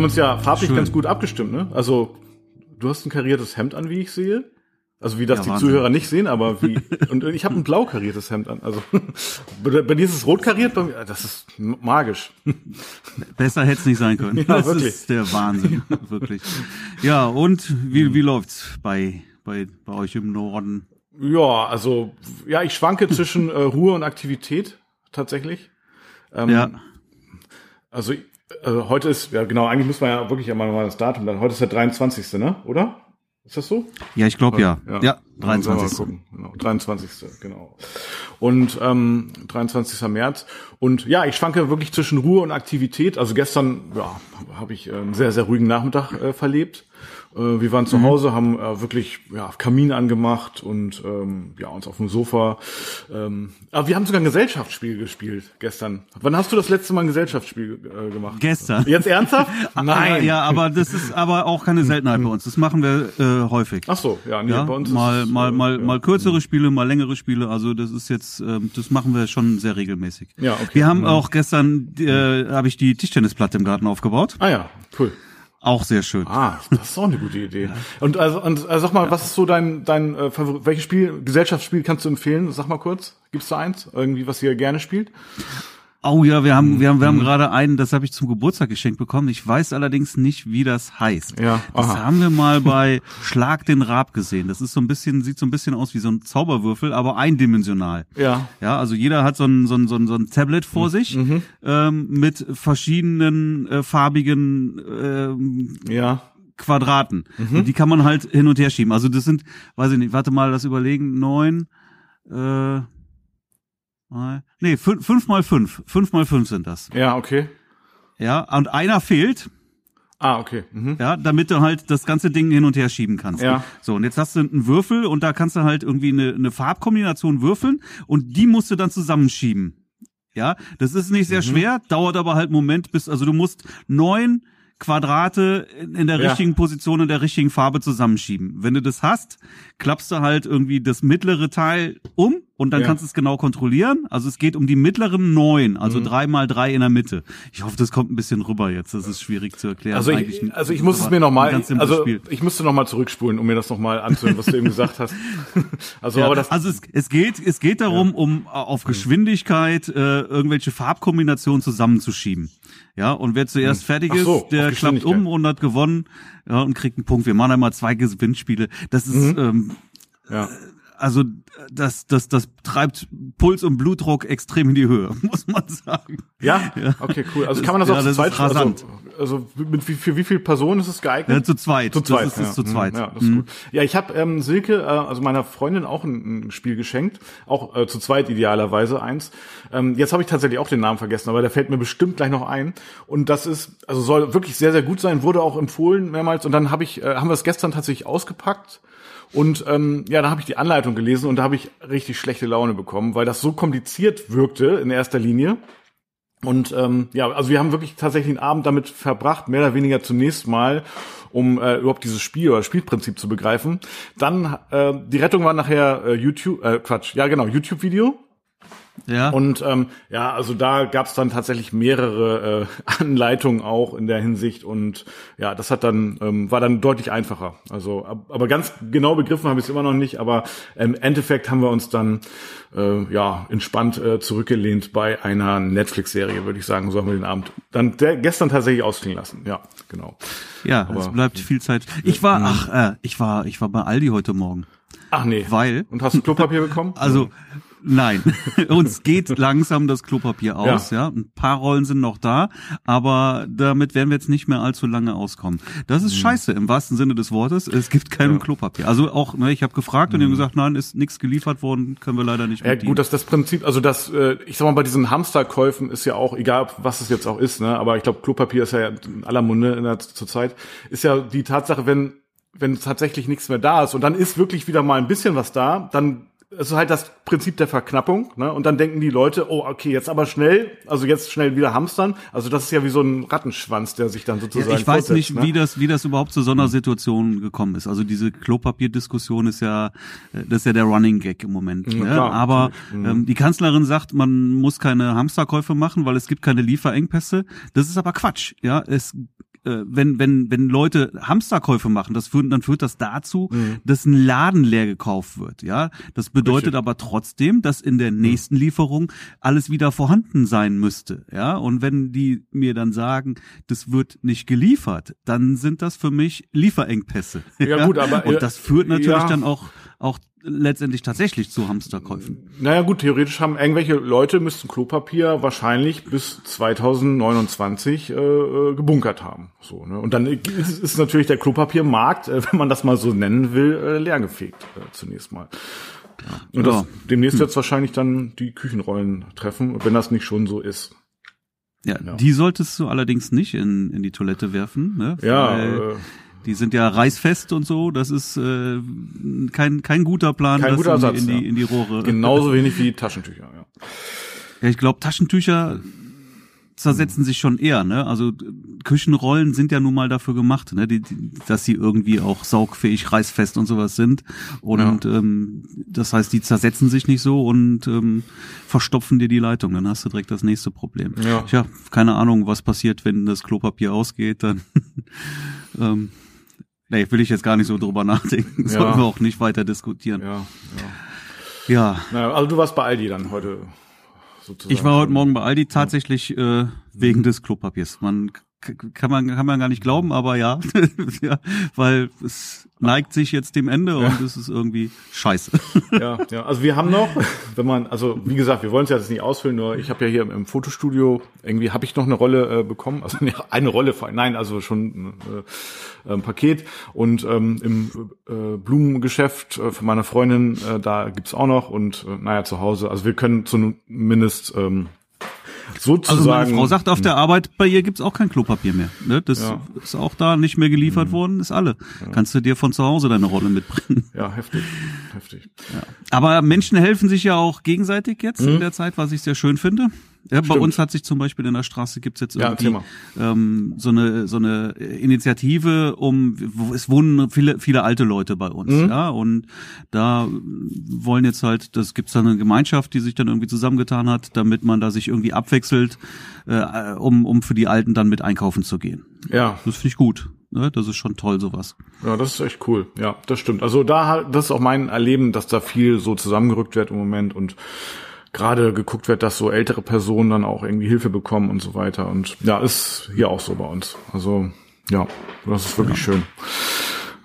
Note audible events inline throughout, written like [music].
wir haben uns ja farblich Schön. ganz gut abgestimmt, ne? Also, du hast ein kariertes Hemd an, wie ich sehe. Also wie das Ja, die Wahnsinn. Zuhörer nicht sehen, aber wie [laughs] und ich habe ein blau kariertes Hemd an. Also [laughs] bei dir ist es rot kariert, bei mir, das ist magisch. [laughs] Besser hätte es nicht sein können. das wirklich. ist der Wahnsinn, wirklich. Ja, und wie, wie läuft's bei, bei, bei euch im Norden? Ja, also ja, ich schwanke zwischen äh, Ruhe und Aktivität tatsächlich. Ähm, Ja, Also äh, heute ist ja genau, eigentlich muss man ja wirklich einmal mal das Datum. Dann heute ist der 23. Ne, oder? Ist das so? ja, ich glaube ja. Ja, mal 23. gucken. Genau, 23. Genau. Und ähm, 23. März. Und ja, ich schwanke wirklich zwischen Ruhe und Aktivität. Also gestern ja, habe ich äh, einen sehr, sehr ruhigen Nachmittag äh, verlebt. Äh, wir waren zu Hause, haben äh, wirklich ja, Kamin angemacht und ähm, ja, uns auf dem Sofa. Ähm, aber wir haben sogar ein Gesellschaftsspiel gespielt gestern. Wann hast du das letzte Mal ein Gesellschaftsspiel äh, gemacht? Gestern. Jetzt ernsthaft? [laughs] Ja, ja, aber das ist aber auch keine Seltenheit bei uns. Das machen wir äh, häufig. Ach so, ja, nee, ja, bei uns mal, ist mal, äh, mal, ja. mal kürzere Spiele, mal längere Spiele. Also das ist jetzt, ähm, das machen wir schon sehr regelmäßig. Ja, okay. Wir haben auch gestern, äh, habe ich die Tischtennisplatte im Garten aufgebaut. Ah ja, cool. Auch sehr schön. Ah, das ist auch eine gute Idee. Und also, und also sag mal, was ist so dein dein äh, welches Spiel Gesellschaftsspiel kannst du empfehlen? Sag mal kurz, gibt's da eins irgendwie, was ihr gerne spielt? Oh ja, wir haben, wir haben, wir Mhm. haben gerade einen, das habe ich zum Geburtstag geschenkt bekommen. Ich weiß allerdings nicht, wie das heißt. Ja, Das haben wir mal [laughs] bei Schlag den Rab gesehen. Das ist so ein bisschen, sieht so ein bisschen aus wie so ein Zauberwürfel, aber eindimensional. Ja. Ja, also jeder hat so ein, so ein, so ein, so ein Tablet vor Mhm. sich ähm, mit verschiedenen äh, farbigen ähm, Ja. Quadraten. Mhm. Und die kann man halt hin und her schieben. Also das sind, weiß ich nicht, warte mal, das überlegen, neun, äh, nee, fünf, fünf mal fünf. Fünf mal fünf sind das. Ja, okay. Ja, und einer fehlt, Ah, okay. Mhm. ja, damit du halt das ganze Ding hin und her schieben kannst. Ja. So, und jetzt hast du einen Würfel und da kannst du halt irgendwie eine, eine Farbkombination würfeln und die musst du dann zusammenschieben. Ja, das ist nicht Mhm. sehr schwer, dauert aber halt einen Moment, bis, also du musst neun Quadrate in, der Ja. richtigen Position in der richtigen Farbe zusammenschieben. Wenn du das hast, klappst du halt irgendwie das mittlere Teil um und dann Ja. kannst du es genau kontrollieren. Also es geht um die mittleren neun, also Mhm. drei mal drei in der Mitte. Ich hoffe, das kommt ein bisschen rüber jetzt. Das ist schwierig zu erklären. Also ich, also ich muss es mir nochmal, also Spiel. ich müsste nochmal zurückspulen, um mir das nochmal anzuhören, was du eben gesagt hast. [laughs] Also, Ja, aber das, also es, es geht, es geht darum, um äh, auf Geschwindigkeit äh, irgendwelche Farbkombinationen zusammenzuschieben. Ja, und wer zuerst fertig Hm. Ach ist, so, der klappt um und hat gewonnen ja, und kriegt einen Punkt. Wir machen einmal zwei Gewinnspiele. Das ist Mhm. ähm, ja. Also das, das, das treibt Puls und Blutdruck extrem in die Höhe, [laughs] muss man sagen. Ja? Okay, cool. Also kann man das Ja, auch zu das zweit ist. Also, also mit wie, für wie viele Personen ist es geeignet? Ja, zu zweit. Zu zweit. Das ist es ja. zu zweit. Ja, das ist Mhm. gut. Ja, ich habe ähm, Silke, äh, also meiner Freundin, auch ein, ein Spiel geschenkt. Auch äh, zu zweit idealerweise eins. Ähm, jetzt habe ich tatsächlich auch den Namen vergessen, aber der fällt mir bestimmt gleich noch ein. Und das ist, also soll wirklich sehr, sehr gut sein, wurde auch empfohlen mehrmals. Und dann habe ich, äh, haben wir es gestern tatsächlich ausgepackt. Und ähm, ja, da habe ich die Anleitung gelesen und da habe ich richtig schlechte Laune bekommen, weil das so kompliziert wirkte in erster Linie. Und ähm, ja, also wir haben wirklich tatsächlich einen Abend damit verbracht, mehr oder weniger zunächst mal, um äh, überhaupt dieses Spiel oder Spielprinzip zu begreifen. Dann äh, die Rettung war nachher äh, YouTube, äh, Quatsch, ja genau, YouTube-Video. Ja. Und ähm, ja, also da gab es dann tatsächlich mehrere äh, [laughs] Anleitungen auch in der Hinsicht und ja, das hat dann ähm, war dann deutlich einfacher. Also, ab- aber ganz genau begriffen habe ich es immer noch nicht. Aber im Endeffekt haben wir uns dann äh, ja entspannt äh, zurückgelehnt bei einer Netflix-Serie, würde ich sagen. So haben wir den Abend dann der, gestern tatsächlich ausklingen lassen. Ja, genau. ja, es bleibt viel Zeit. Ich war, ach, äh, ich war, ich war bei Aldi heute Morgen. Ach nee. Weil, Und hast du Klopapier bekommen? also, nein, [laughs] uns geht langsam das Klopapier aus, ja. Ein paar Rollen sind noch da, aber damit werden wir jetzt nicht mehr allzu lange auskommen. Das ist scheiße im wahrsten Sinne des Wortes. Es gibt kein Klopapier. Also auch, ne, ich habe gefragt und die haben gesagt, nein, ist nichts geliefert worden, können wir leider nicht Ja, gut, das das Prinzip, also das, äh, ich sag mal, bei diesen Hamsterkäufen ist ja auch, egal was es jetzt auch ist, ne, aber ich glaube, Klopapier ist ja in aller Munde in der zur Zeit, ist ja die Tatsache, wenn wenn tatsächlich nichts mehr da ist und dann ist wirklich wieder mal ein bisschen was da, dann ist halt das Prinzip der Verknappung, ne? Und dann denken die Leute, oh, okay, jetzt aber schnell, also jetzt schnell wieder hamstern. Also das ist ja wie so ein Rattenschwanz, der sich dann sozusagen Ja, ich weiß nicht, ne? wie das, wie das überhaupt zu so einer Situation gekommen ist. Also diese Klopapierdiskussion ist ja, äh, das ist ja der Running Gag im Moment. Ja, ne? klar, Aber ähm, die Kanzlerin sagt, man muss keine Hamsterkäufe machen, weil es gibt keine Lieferengpässe. Das ist aber Quatsch. Ja, es äh, wenn wenn wenn Leute Hamsterkäufe machen, das führt, dann führt das dazu, mhm. dass ein Laden leer gekauft wird. Ja, das bedeutet Richtig. aber trotzdem, dass in der mhm. nächsten Lieferung alles wieder vorhanden sein müsste. Ja, und wenn die mir dann sagen, das wird nicht geliefert, dann sind das für mich Lieferengpässe. Ja, [laughs] gut, aber und das führt natürlich ja. dann auch auch letztendlich tatsächlich zu Hamsterkäufen. Naja gut, theoretisch haben irgendwelche Leute müssten Klopapier wahrscheinlich bis 2029 äh, äh, gebunkert haben. So, ne? Und dann ist, ist natürlich der Klopapiermarkt, äh, wenn man das mal so nennen will, äh, leergefegt äh, zunächst mal. Ja. Und ja. das, demnächst hm. wird es wahrscheinlich dann die Küchenrollen treffen, wenn das nicht schon so ist. Ja, ja, die solltest du allerdings nicht in, in die Toilette werfen, ne? Ja, äh, die sind ja reißfest und so. Das ist äh, kein kein guter Plan, kein guter Ersatz, in, die, in, die, in die Rohre. Genauso [laughs] wenig wie Taschentücher. Ja, ja ich glaube Taschentücher zersetzen sich schon eher, ne? Also Küchenrollen sind ja nun mal dafür gemacht, ne? Die, die, dass sie irgendwie auch saugfähig, reißfest und sowas sind. Und ja. ähm, das heißt, die zersetzen sich nicht so und ähm, verstopfen dir die Leitung. Dann hast du direkt das nächste Problem. Ja. Tja, keine Ahnung, was passiert, wenn das Klopapier ausgeht, dann [laughs] ähm, nee, will ich jetzt gar nicht so drüber nachdenken. [laughs] Ja. Sollten wir auch nicht weiter diskutieren. Ja, ja. ja. Na, also du warst bei Aldi dann heute sozusagen. Ich war heute Morgen bei Aldi tatsächlich äh, wegen des Klopapiers. Man kann man kann man gar nicht glauben, aber ja, [laughs] ja weil es neigt sich jetzt dem Ende und ja. es ist irgendwie scheiße. Ja, ja, also wir haben noch, wenn man, also wie gesagt, wir wollen es ja jetzt nicht ausfüllen, nur ich habe ja hier im, im, Fotostudio irgendwie habe ich noch eine Rolle äh, bekommen, also [laughs] ne, eine Rolle, nein, also schon äh, ein Paket und ähm, im äh, Blumengeschäft äh, von meiner Freundin, äh, da gibt's auch noch und äh, naja, zu Hause, also wir können zumindest ähm, sozusagen. Also meine Frau sagt auf der Arbeit, bei ihr gibt's auch kein Klopapier mehr. Ne? Das ja. ist auch da nicht mehr geliefert mhm. worden, ist alle. Ja. Kannst du dir von zu Hause deine Rolle mitbringen. Ja, heftig. heftig. Ja. Aber Menschen helfen sich ja auch gegenseitig jetzt mhm. in der Zeit, was ich sehr schön finde. Ja, bei uns hat sich zum Beispiel in der Straße gibt's jetzt irgendwie ja, ähm, so eine so eine Initiative, um es wohnen viele viele alte Leute bei uns, mhm. ja und da wollen jetzt halt, das gibt's dann eine Gemeinschaft, die sich dann irgendwie zusammengetan hat, damit man da sich irgendwie abwechselt, äh, um um für die Alten dann mit einkaufen zu gehen. Ja, das finde ich gut. Ne? Das ist schon toll, sowas. Ja, das ist echt cool. Ja, das stimmt. Also da, das ist auch mein Erleben, dass da viel so zusammengerückt wird im Moment und gerade geguckt wird, dass so ältere Personen dann auch irgendwie Hilfe bekommen und so weiter. Und ja, ist hier auch so bei uns. Also ja, das ist wirklich ja. schön.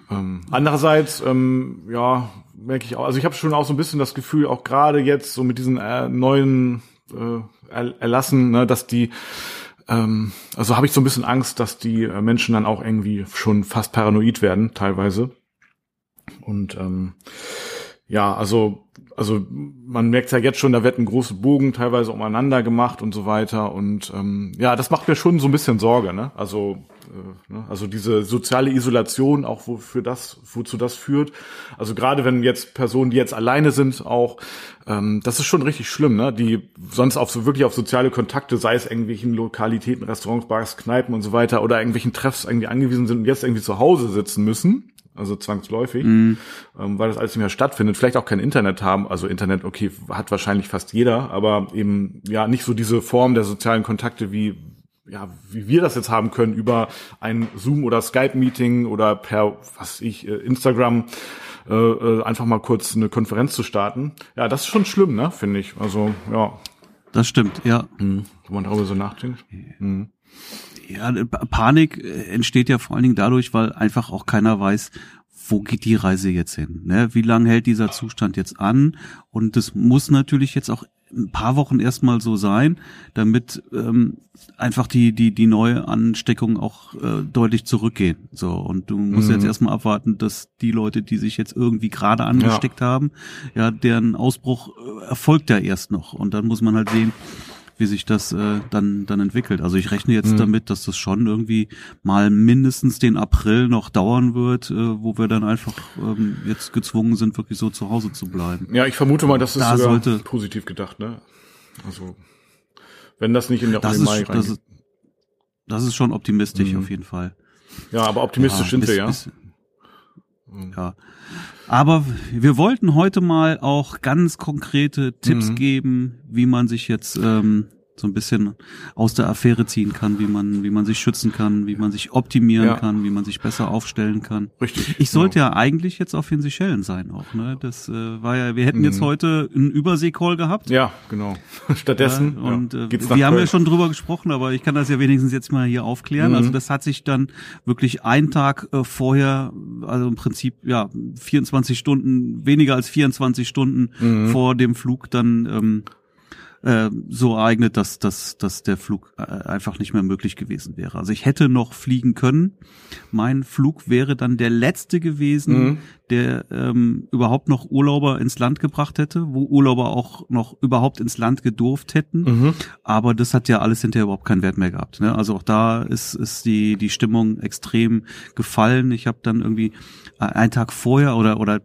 Ähm, andererseits, ähm, ja, merke ich auch, also ich habe schon auch so ein bisschen das Gefühl, auch gerade jetzt so mit diesen äh, neuen äh, Erlassen, ne, dass die ähm, also habe ich so ein bisschen Angst, dass die äh, Menschen dann auch irgendwie schon fast paranoid werden, teilweise. Und ähm, ja, also also man merkt ja jetzt schon, da wird ein großer Bogen teilweise umeinander gemacht und so weiter. Und ähm, ja, das macht mir schon so ein bisschen Sorge, ne? Also, äh, ne? also diese soziale Isolation, auch wofür das, wozu das führt. Also gerade wenn jetzt Personen, die jetzt alleine sind, auch, ähm, das ist schon richtig schlimm, ne? Die sonst auf so wirklich auf soziale Kontakte, sei es irgendwelchen Lokalitäten, Restaurants, Bars, Kneipen und so weiter, oder irgendwelchen Treffs irgendwie angewiesen sind und jetzt irgendwie zu Hause sitzen müssen also zwangsläufig, mm. ähm, weil das alles nicht mehr stattfindet, vielleicht auch kein Internet haben, also Internet, okay, hat wahrscheinlich fast jeder, aber eben ja nicht so diese Form der sozialen Kontakte wie ja, wie wir das jetzt haben können über ein Zoom oder Skype-Meeting oder per, was ich, äh, Instagram, äh, äh, einfach mal kurz eine Konferenz zu starten. Ja, das ist schon schlimm, ne, finde ich. Also, ja. Das stimmt, ja. Mhm. Wenn man darüber so nachdenkt. Mhm ja, Panik äh, entsteht ja vor allen Dingen dadurch, weil einfach auch keiner weiß, wo geht die Reise jetzt hin? Ne? Wie lange hält dieser Zustand jetzt an? Und das muss natürlich jetzt auch ein paar Wochen erstmal so sein, damit ähm, einfach die die die neue Ansteckung auch äh, deutlich zurückgehen. So und du musst mhm. jetzt erstmal abwarten, dass die Leute, die sich jetzt irgendwie gerade angesteckt ja. haben, ja, deren Ausbruch äh, erfolgt ja erst noch und dann muss man halt sehen, wie sich das äh, dann dann entwickelt. Also ich rechne jetzt mhm. damit, dass das schon irgendwie mal mindestens den April noch dauern wird, äh, wo wir dann einfach ähm, jetzt gezwungen sind, wirklich so zu Hause zu bleiben. Ja, ich vermute mal, das ist da sogar sollte, positiv gedacht, ne? Also wenn das nicht in der das Mai ist, das, ist, das ist schon optimistisch mhm. auf jeden Fall. Ja, aber optimistisch ja, sind bis, wir, ja. Bis, ja. Aber wir wollten heute mal auch ganz konkrete Tipps mhm. geben, wie man sich jetzt ähm, so ein bisschen aus der Affäre ziehen kann, wie man, wie man sich schützen kann, wie man sich optimieren Ja. kann, wie man sich besser aufstellen kann. Richtig. Ich sollte ja eigentlich jetzt auf den Seychellen sein auch, ne? Das äh, war ja, wir hätten jetzt Mhm. heute einen Übersee-Call gehabt. Ja, genau. [laughs] Stattdessen Ja, und ja, äh, wir haben ja Köln. schon drüber gesprochen, aber ich kann das ja wenigstens jetzt mal hier aufklären. Mhm. Also das hat sich dann wirklich einen Tag äh, vorher, also im Prinzip ja 24 Stunden, weniger als 24 Stunden Mhm. vor dem Flug dann ähm, äh, so ereignet, dass, dass, dass der Flug äh, einfach nicht mehr möglich gewesen wäre. Also ich hätte noch fliegen können. Mein Flug wäre dann der letzte gewesen, Mhm. der ähm, überhaupt noch Urlauber ins Land gebracht hätte, wo Urlauber auch noch überhaupt ins Land gedurft hätten. Mhm. Aber das hat ja alles hinterher überhaupt keinen Wert mehr gehabt. Ne? Also auch da ist, ist die, die Stimmung extrem gefallen. Ich habe dann irgendwie äh, einen Tag vorher oder, oder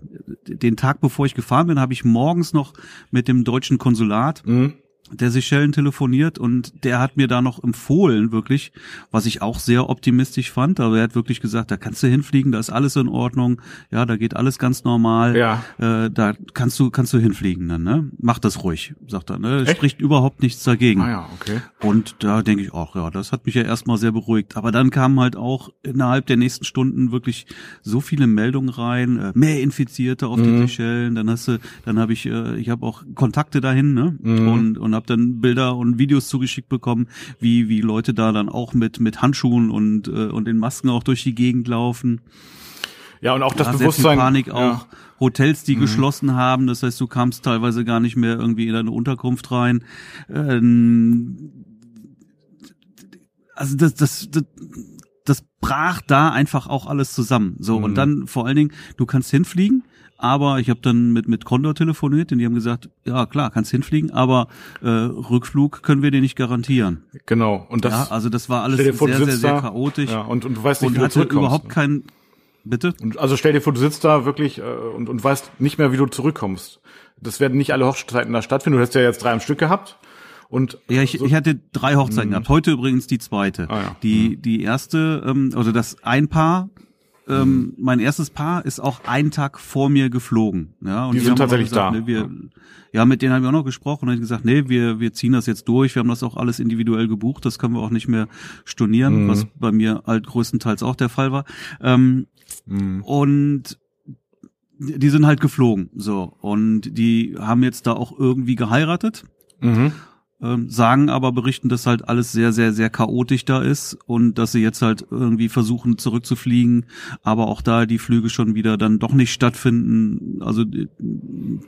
den Tag bevor ich gefahren bin, habe ich morgens noch mit dem deutschen Konsulat Mhm. Der Seychellen telefoniert und der hat mir da noch empfohlen, wirklich, was ich auch sehr optimistisch fand. Aber er hat wirklich gesagt, da kannst du hinfliegen, da ist alles in Ordnung, ja, da geht alles ganz normal, Ja. äh, da kannst du kannst du hinfliegen dann, ne? Mach das ruhig, sagt er, ne? Echt? Spricht überhaupt nichts dagegen. Ah ja, okay. Und da denke ich auch, ja, das hat mich ja erstmal sehr beruhigt. Aber dann kamen halt auch innerhalb der nächsten Stunden wirklich so viele Meldungen rein, äh, mehr Infizierte auf den Mhm. Seychellen. Dann hast du, dann habe ich, äh, ich habe auch Kontakte dahin, ne? Mhm. Und und habe dann Bilder und Videos zugeschickt bekommen, wie wie Leute da dann auch mit mit Handschuhen und äh, und den Masken auch durch die Gegend laufen. Ja, und auch das Ja, Bewusstsein. Panik ja. auch. Hotels, Mhm. die geschlossen haben, das heißt, du kamst teilweise gar nicht mehr irgendwie in deine Unterkunft rein. Ähm, also das, das, das, das brach da einfach auch alles zusammen. So Mhm. und dann vor allen Dingen, du kannst hinfliegen. Aber ich habe dann mit mit Condor telefoniert und die haben gesagt, ja klar, kannst hinfliegen, aber äh, Rückflug können wir dir nicht garantieren. Genau. Und das, ja, also das war alles vor, sehr, sehr, sehr da, chaotisch ja, und, und du weißt nicht, und wie du hatte zurückkommst. überhaupt kein Bitte? Und also stell dir vor, du sitzt da wirklich äh, und, und weißt nicht mehr, wie du zurückkommst. Das werden nicht alle Hochzeiten da stattfinden. Du hast ja jetzt drei am Stück gehabt. Und Ja, ich, ich hatte drei Hochzeiten gehabt. Heute übrigens die zweite. Mhm. Ah, ja. Die die erste, ähm, also das ein Paar, Mhm. Ähm, mein erstes Paar ist auch einen Tag vor mir geflogen. Ja, und Die sind haben auch tatsächlich gesagt, da. Ne, wir, ja. mit denen haben wir auch noch gesprochen und haben gesagt, nee, wir wir ziehen das jetzt durch. Wir haben das auch alles individuell gebucht. Das können wir auch nicht mehr stornieren, Mhm. was bei mir halt größtenteils auch der Fall war. Ähm, Mhm. und die sind halt geflogen, so und die haben jetzt da auch irgendwie geheiratet Mhm. Ähm, sagen aber berichten, dass halt alles sehr, sehr, sehr chaotisch da ist und dass sie jetzt halt irgendwie versuchen zurückzufliegen, aber auch da die Flüge schon wieder dann doch nicht stattfinden. Also äh,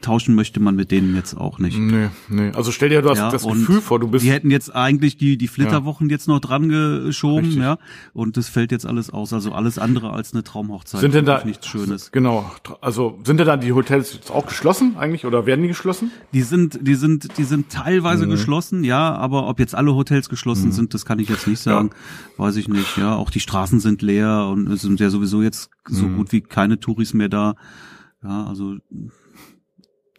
tauschen möchte man mit denen jetzt auch nicht. Nee, nee. Also stell dir das, Ja, das Gefühl vor, du bist. Die hätten jetzt eigentlich die, die Flitterwochen jetzt noch dran geschoben, Richtig. ja. Und das fällt jetzt alles aus. Also alles andere als eine Traumhochzeit. sind denn da nichts Schönes. Genau. Also sind denn da die Hotels jetzt auch geschlossen eigentlich oder werden die geschlossen? Die sind, die sind, die sind teilweise Mhm. geschlossen, ja, aber ob jetzt alle Hotels geschlossen sind, das kann ich jetzt nicht sagen. Weiß ich nicht, ja. Auch die Straßen sind leer und es sind ja sowieso jetzt so Mhm. gut wie keine Touris mehr da. Ja, also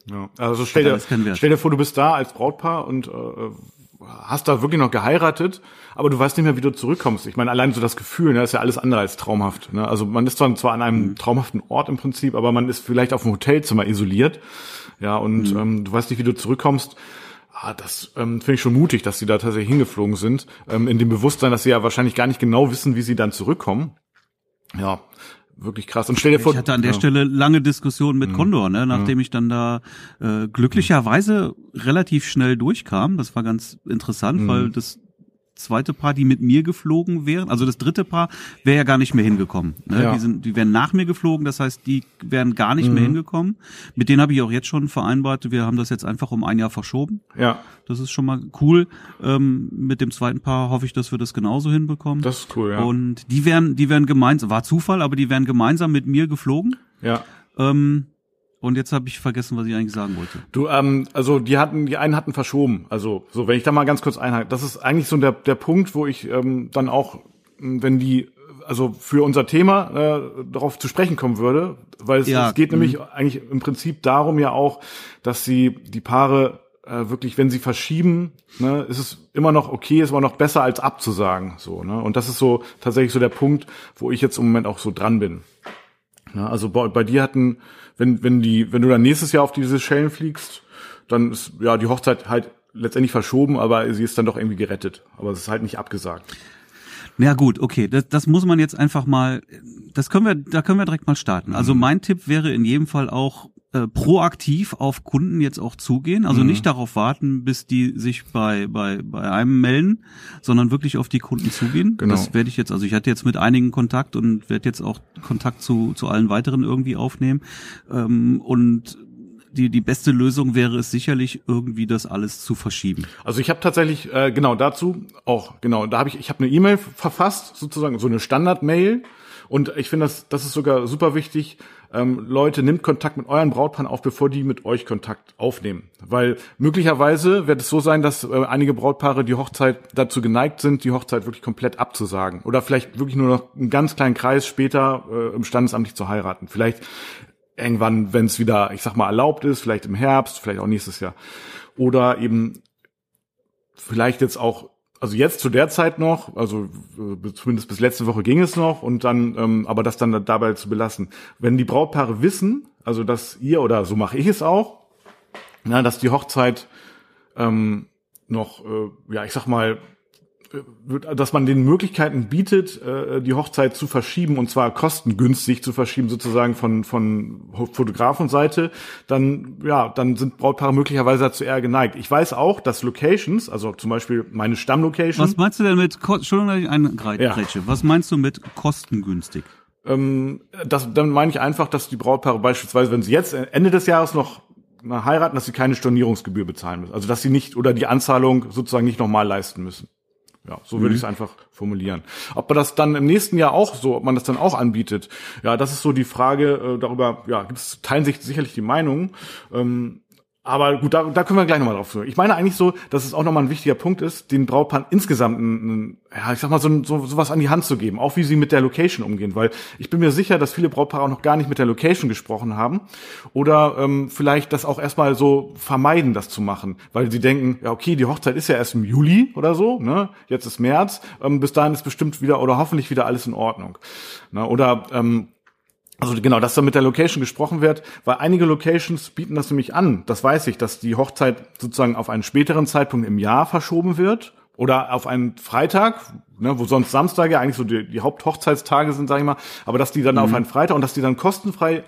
Ja. Also stell dir, stell dir vor, du bist da als Brautpaar und äh, hast da wirklich noch geheiratet, aber du weißt nicht mehr, wie du zurückkommst. Ich meine, allein so das Gefühl, ne, ist ja alles andere als traumhaft. Ne? Also man ist zwar, zwar an einem Mhm. traumhaften Ort im Prinzip, aber man ist vielleicht auf dem Hotelzimmer isoliert. Ja, und Mhm. ähm, du weißt nicht, wie du zurückkommst. Ah, das ähm, finde ich schon mutig, dass sie da tatsächlich hingeflogen sind. Ähm, in dem Bewusstsein, dass sie ja wahrscheinlich gar nicht genau wissen, wie sie dann zurückkommen. Ja, wirklich krass. Und stell dir vor, ich hatte an der ja. Mhm. Stelle lange Diskussionen mit Condor, ne, nachdem ich dann da äh, glücklicherweise relativ schnell durchkam. Das war ganz interessant, Mhm. weil das zweite Paar, die mit mir geflogen wären, also das dritte Paar, wäre ja gar nicht mehr hingekommen. Ne? Ja. Die, sind, die wären nach mir geflogen, das heißt, die wären gar nicht Mhm. mehr hingekommen. Mit denen habe ich auch jetzt schon vereinbart, wir haben das jetzt einfach um ein Jahr verschoben. Ja, Das ist schon mal cool. Ähm, mit dem zweiten Paar hoffe ich, dass wir das genauso hinbekommen. das ist cool, ja. Und die wären, die wären gemeinsam, war Zufall, aber die wären gemeinsam mit mir geflogen. ja. Ähm, und jetzt habe ich vergessen, was ich eigentlich sagen wollte. Du, ähm, also die hatten, die einen hatten verschoben. Also, so, wenn ich da mal ganz kurz einhake, das ist eigentlich so der, der Punkt, wo ich ähm, dann auch, m, wenn die, also für unser Thema äh, darauf zu sprechen kommen würde, weil es, Ja, es geht mhm. nämlich eigentlich im Prinzip darum ja auch, dass sie die Paare äh, wirklich, wenn sie verschieben, ne, ist es immer noch okay, ist immer noch besser als abzusagen, so, ne? Und das ist so tatsächlich so der Punkt, wo ich jetzt im Moment auch so dran bin. Ja, also bei, bei dir hatten, wenn, wenn die, wenn du dann nächstes Jahr auf diese Schellen fliegst, dann ist ja die Hochzeit halt letztendlich verschoben, aber sie ist dann doch irgendwie gerettet. Aber es ist halt nicht abgesagt. Ja gut, okay, das, das muss man jetzt einfach mal, das können wir, da können wir direkt mal starten. Also mhm. mein Tipp wäre in jedem Fall auch äh, proaktiv auf Kunden jetzt auch zugehen, also mhm. nicht darauf warten, bis die sich bei bei bei einem melden, sondern wirklich auf die Kunden zugehen. Genau. Das werde ich jetzt, also ich hatte jetzt mit einigen Kontakt und werde jetzt auch Kontakt zu zu allen weiteren irgendwie aufnehmen ähm, und die, die beste Lösung wäre es sicherlich irgendwie das alles zu verschieben. Also ich habe tatsächlich äh, genau dazu auch genau, da habe ich ich habe eine E-Mail verfasst sozusagen so eine Standard-Mail und ich finde das das ist sogar super wichtig. Ähm, Leute, nimmt Kontakt mit euren Brautpaaren auf, bevor die mit euch Kontakt aufnehmen. Weil möglicherweise wird es so sein, dass äh, einige Brautpaare die Hochzeit dazu geneigt sind, die Hochzeit wirklich komplett abzusagen. Oder vielleicht wirklich nur noch einen ganz kleinen Kreis später äh, im Standesamt zu heiraten. Vielleicht irgendwann, wenn es wieder, ich sag mal, erlaubt ist, vielleicht im Herbst, vielleicht auch nächstes Jahr. Oder eben vielleicht jetzt auch, also jetzt zu der Zeit noch, also äh, zumindest bis letzte Woche ging es noch und dann, ähm, aber das dann dabei zu belassen. Wenn die Brautpaare wissen, also dass ihr oder so mache ich es auch, na, dass die Hochzeit ähm, noch, äh, ja, ich sag mal, dass man den Möglichkeiten bietet, äh, die Hochzeit zu verschieben und zwar kostengünstig zu verschieben, sozusagen von von Fotografenseite, dann ja, dann sind Brautpaare möglicherweise dazu eher geneigt. Ich weiß auch, dass Locations, also zum Beispiel meine Stammlocation. Was meinst du denn mit Entschuldigung, ein ja. Was meinst du mit kostengünstig? Ähm, das, dann meine ich einfach, dass die Brautpaare beispielsweise, wenn sie jetzt Ende des Jahres noch heiraten, dass sie keine Stornierungsgebühr bezahlen müssen. Also dass sie nicht oder die Anzahlung sozusagen nicht nochmal leisten müssen. Ja, so würde mhm. ich es einfach formulieren. Ob man das dann im nächsten Jahr auch so, ob man das dann auch anbietet, ja, das ist so die Frage. Äh, darüber, ja, gibt's teilen sich sicherlich die Meinungen. Ähm, aber gut, da, da können wir gleich nochmal drauf zu. Ich meine eigentlich so, dass es auch nochmal ein wichtiger Punkt ist, den Brautpaaren insgesamt, ein, ja, ich sag mal, so, so, so was an die Hand zu geben, auch wie sie mit der Location umgehen, weil ich bin mir sicher, dass viele Brautpaare auch noch gar nicht mit der Location gesprochen haben oder ähm, vielleicht das auch erstmal so vermeiden, das zu machen, weil sie denken, ja okay, die Hochzeit ist ja erst im Juli oder so, ne? Jetzt ist März, ähm, bis dahin ist bestimmt wieder oder hoffentlich wieder alles in Ordnung. Ne? Oder ähm, also genau, dass da mit der Location gesprochen wird, weil einige Locations bieten das nämlich an. Das weiß ich, dass die Hochzeit sozusagen auf einen späteren Zeitpunkt im Jahr verschoben wird oder auf einen Freitag, ne, wo sonst Samstage eigentlich so die, die Haupthochzeitstage sind, sage ich mal, aber dass die dann mhm. auf einen Freitag und dass die dann kostenfrei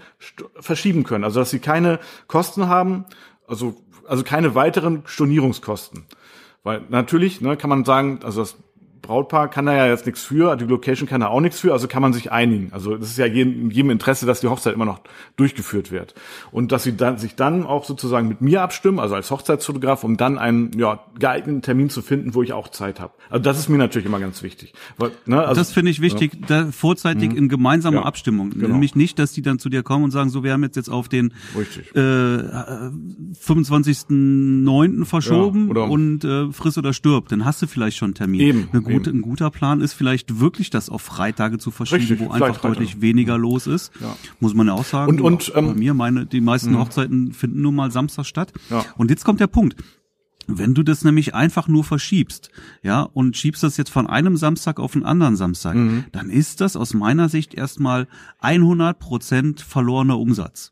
verschieben können, also dass sie keine Kosten haben, also also keine weiteren Stornierungskosten. Weil natürlich ne, kann man sagen, also das Brautpaar kann da ja jetzt nichts für, die Location kann da auch nichts für, also kann man sich einigen. Also das ist ja jedem, jedem Interesse, dass die Hochzeit immer noch durchgeführt wird. Und dass sie dann, sich dann auch sozusagen mit mir abstimmen, also als Hochzeitsfotograf, um dann einen ja, geeigneten Termin zu finden, wo ich auch Zeit habe. Also das ist mir natürlich immer ganz wichtig. Weil, ne, also, das finde ich wichtig, ja. da vorzeitig mhm. in gemeinsamer ja, Abstimmung. Genau. Nämlich nicht, dass die dann zu dir kommen und sagen, so, wir haben jetzt jetzt auf den äh, 25.09. verschoben ja, und äh, friss oder stirb. Dann hast du vielleicht schon einen Termin. Eben, gut, ein guter Plan ist vielleicht wirklich, das auf Freitage zu verschieben, Richtig, wo einfach deutlich weniger los ist. Ja. Muss man ja auch sagen. Und, und ähm, bei mir, meine, die meisten mh. Hochzeiten finden nun mal Samstag statt. Ja. Und jetzt kommt der Punkt. Wenn du das nämlich einfach nur verschiebst, ja, und schiebst das jetzt von einem Samstag auf einen anderen Samstag, mhm. dann ist das aus meiner Sicht erstmal 100 Prozent verlorener Umsatz.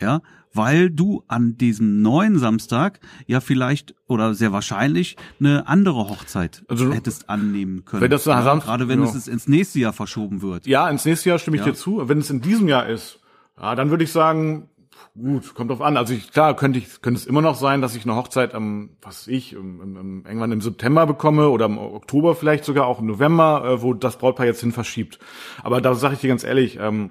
Ja, weil du an diesem neuen Samstag ja vielleicht oder sehr wahrscheinlich eine andere Hochzeit also, hättest annehmen können. Wenn das ja, Samstag, gerade wenn ja. es ins nächste Jahr verschoben wird. Ja, ins nächste Jahr stimme ich ja. dir zu. Wenn es in diesem Jahr ist, ja, dann würde ich sagen, gut, kommt drauf an. Also ich, klar, könnte ich, könnte es immer noch sein, dass ich eine Hochzeit am, was ich, im, im, irgendwann im September bekomme oder im Oktober vielleicht sogar auch im November, äh, wo das Brautpaar jetzt hin verschiebt. Aber da sage ich dir ganz ehrlich, ähm,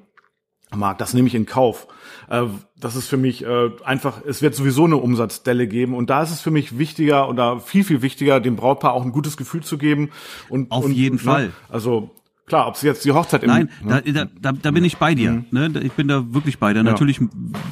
Marc, das nehme ich in Kauf. Äh, das ist für mich äh, einfach, es wird sowieso eine Umsatzdelle geben und da ist es für mich wichtiger oder viel, viel wichtiger, dem Brautpaar auch ein gutes Gefühl zu geben. Und, Auf und, jeden ne, Fall. Also Klar, ob sie jetzt die Hochzeit im Nein, ne? da, da, da bin ich bei dir. Mhm. Ne? Ich bin da wirklich bei dir. Ja. Natürlich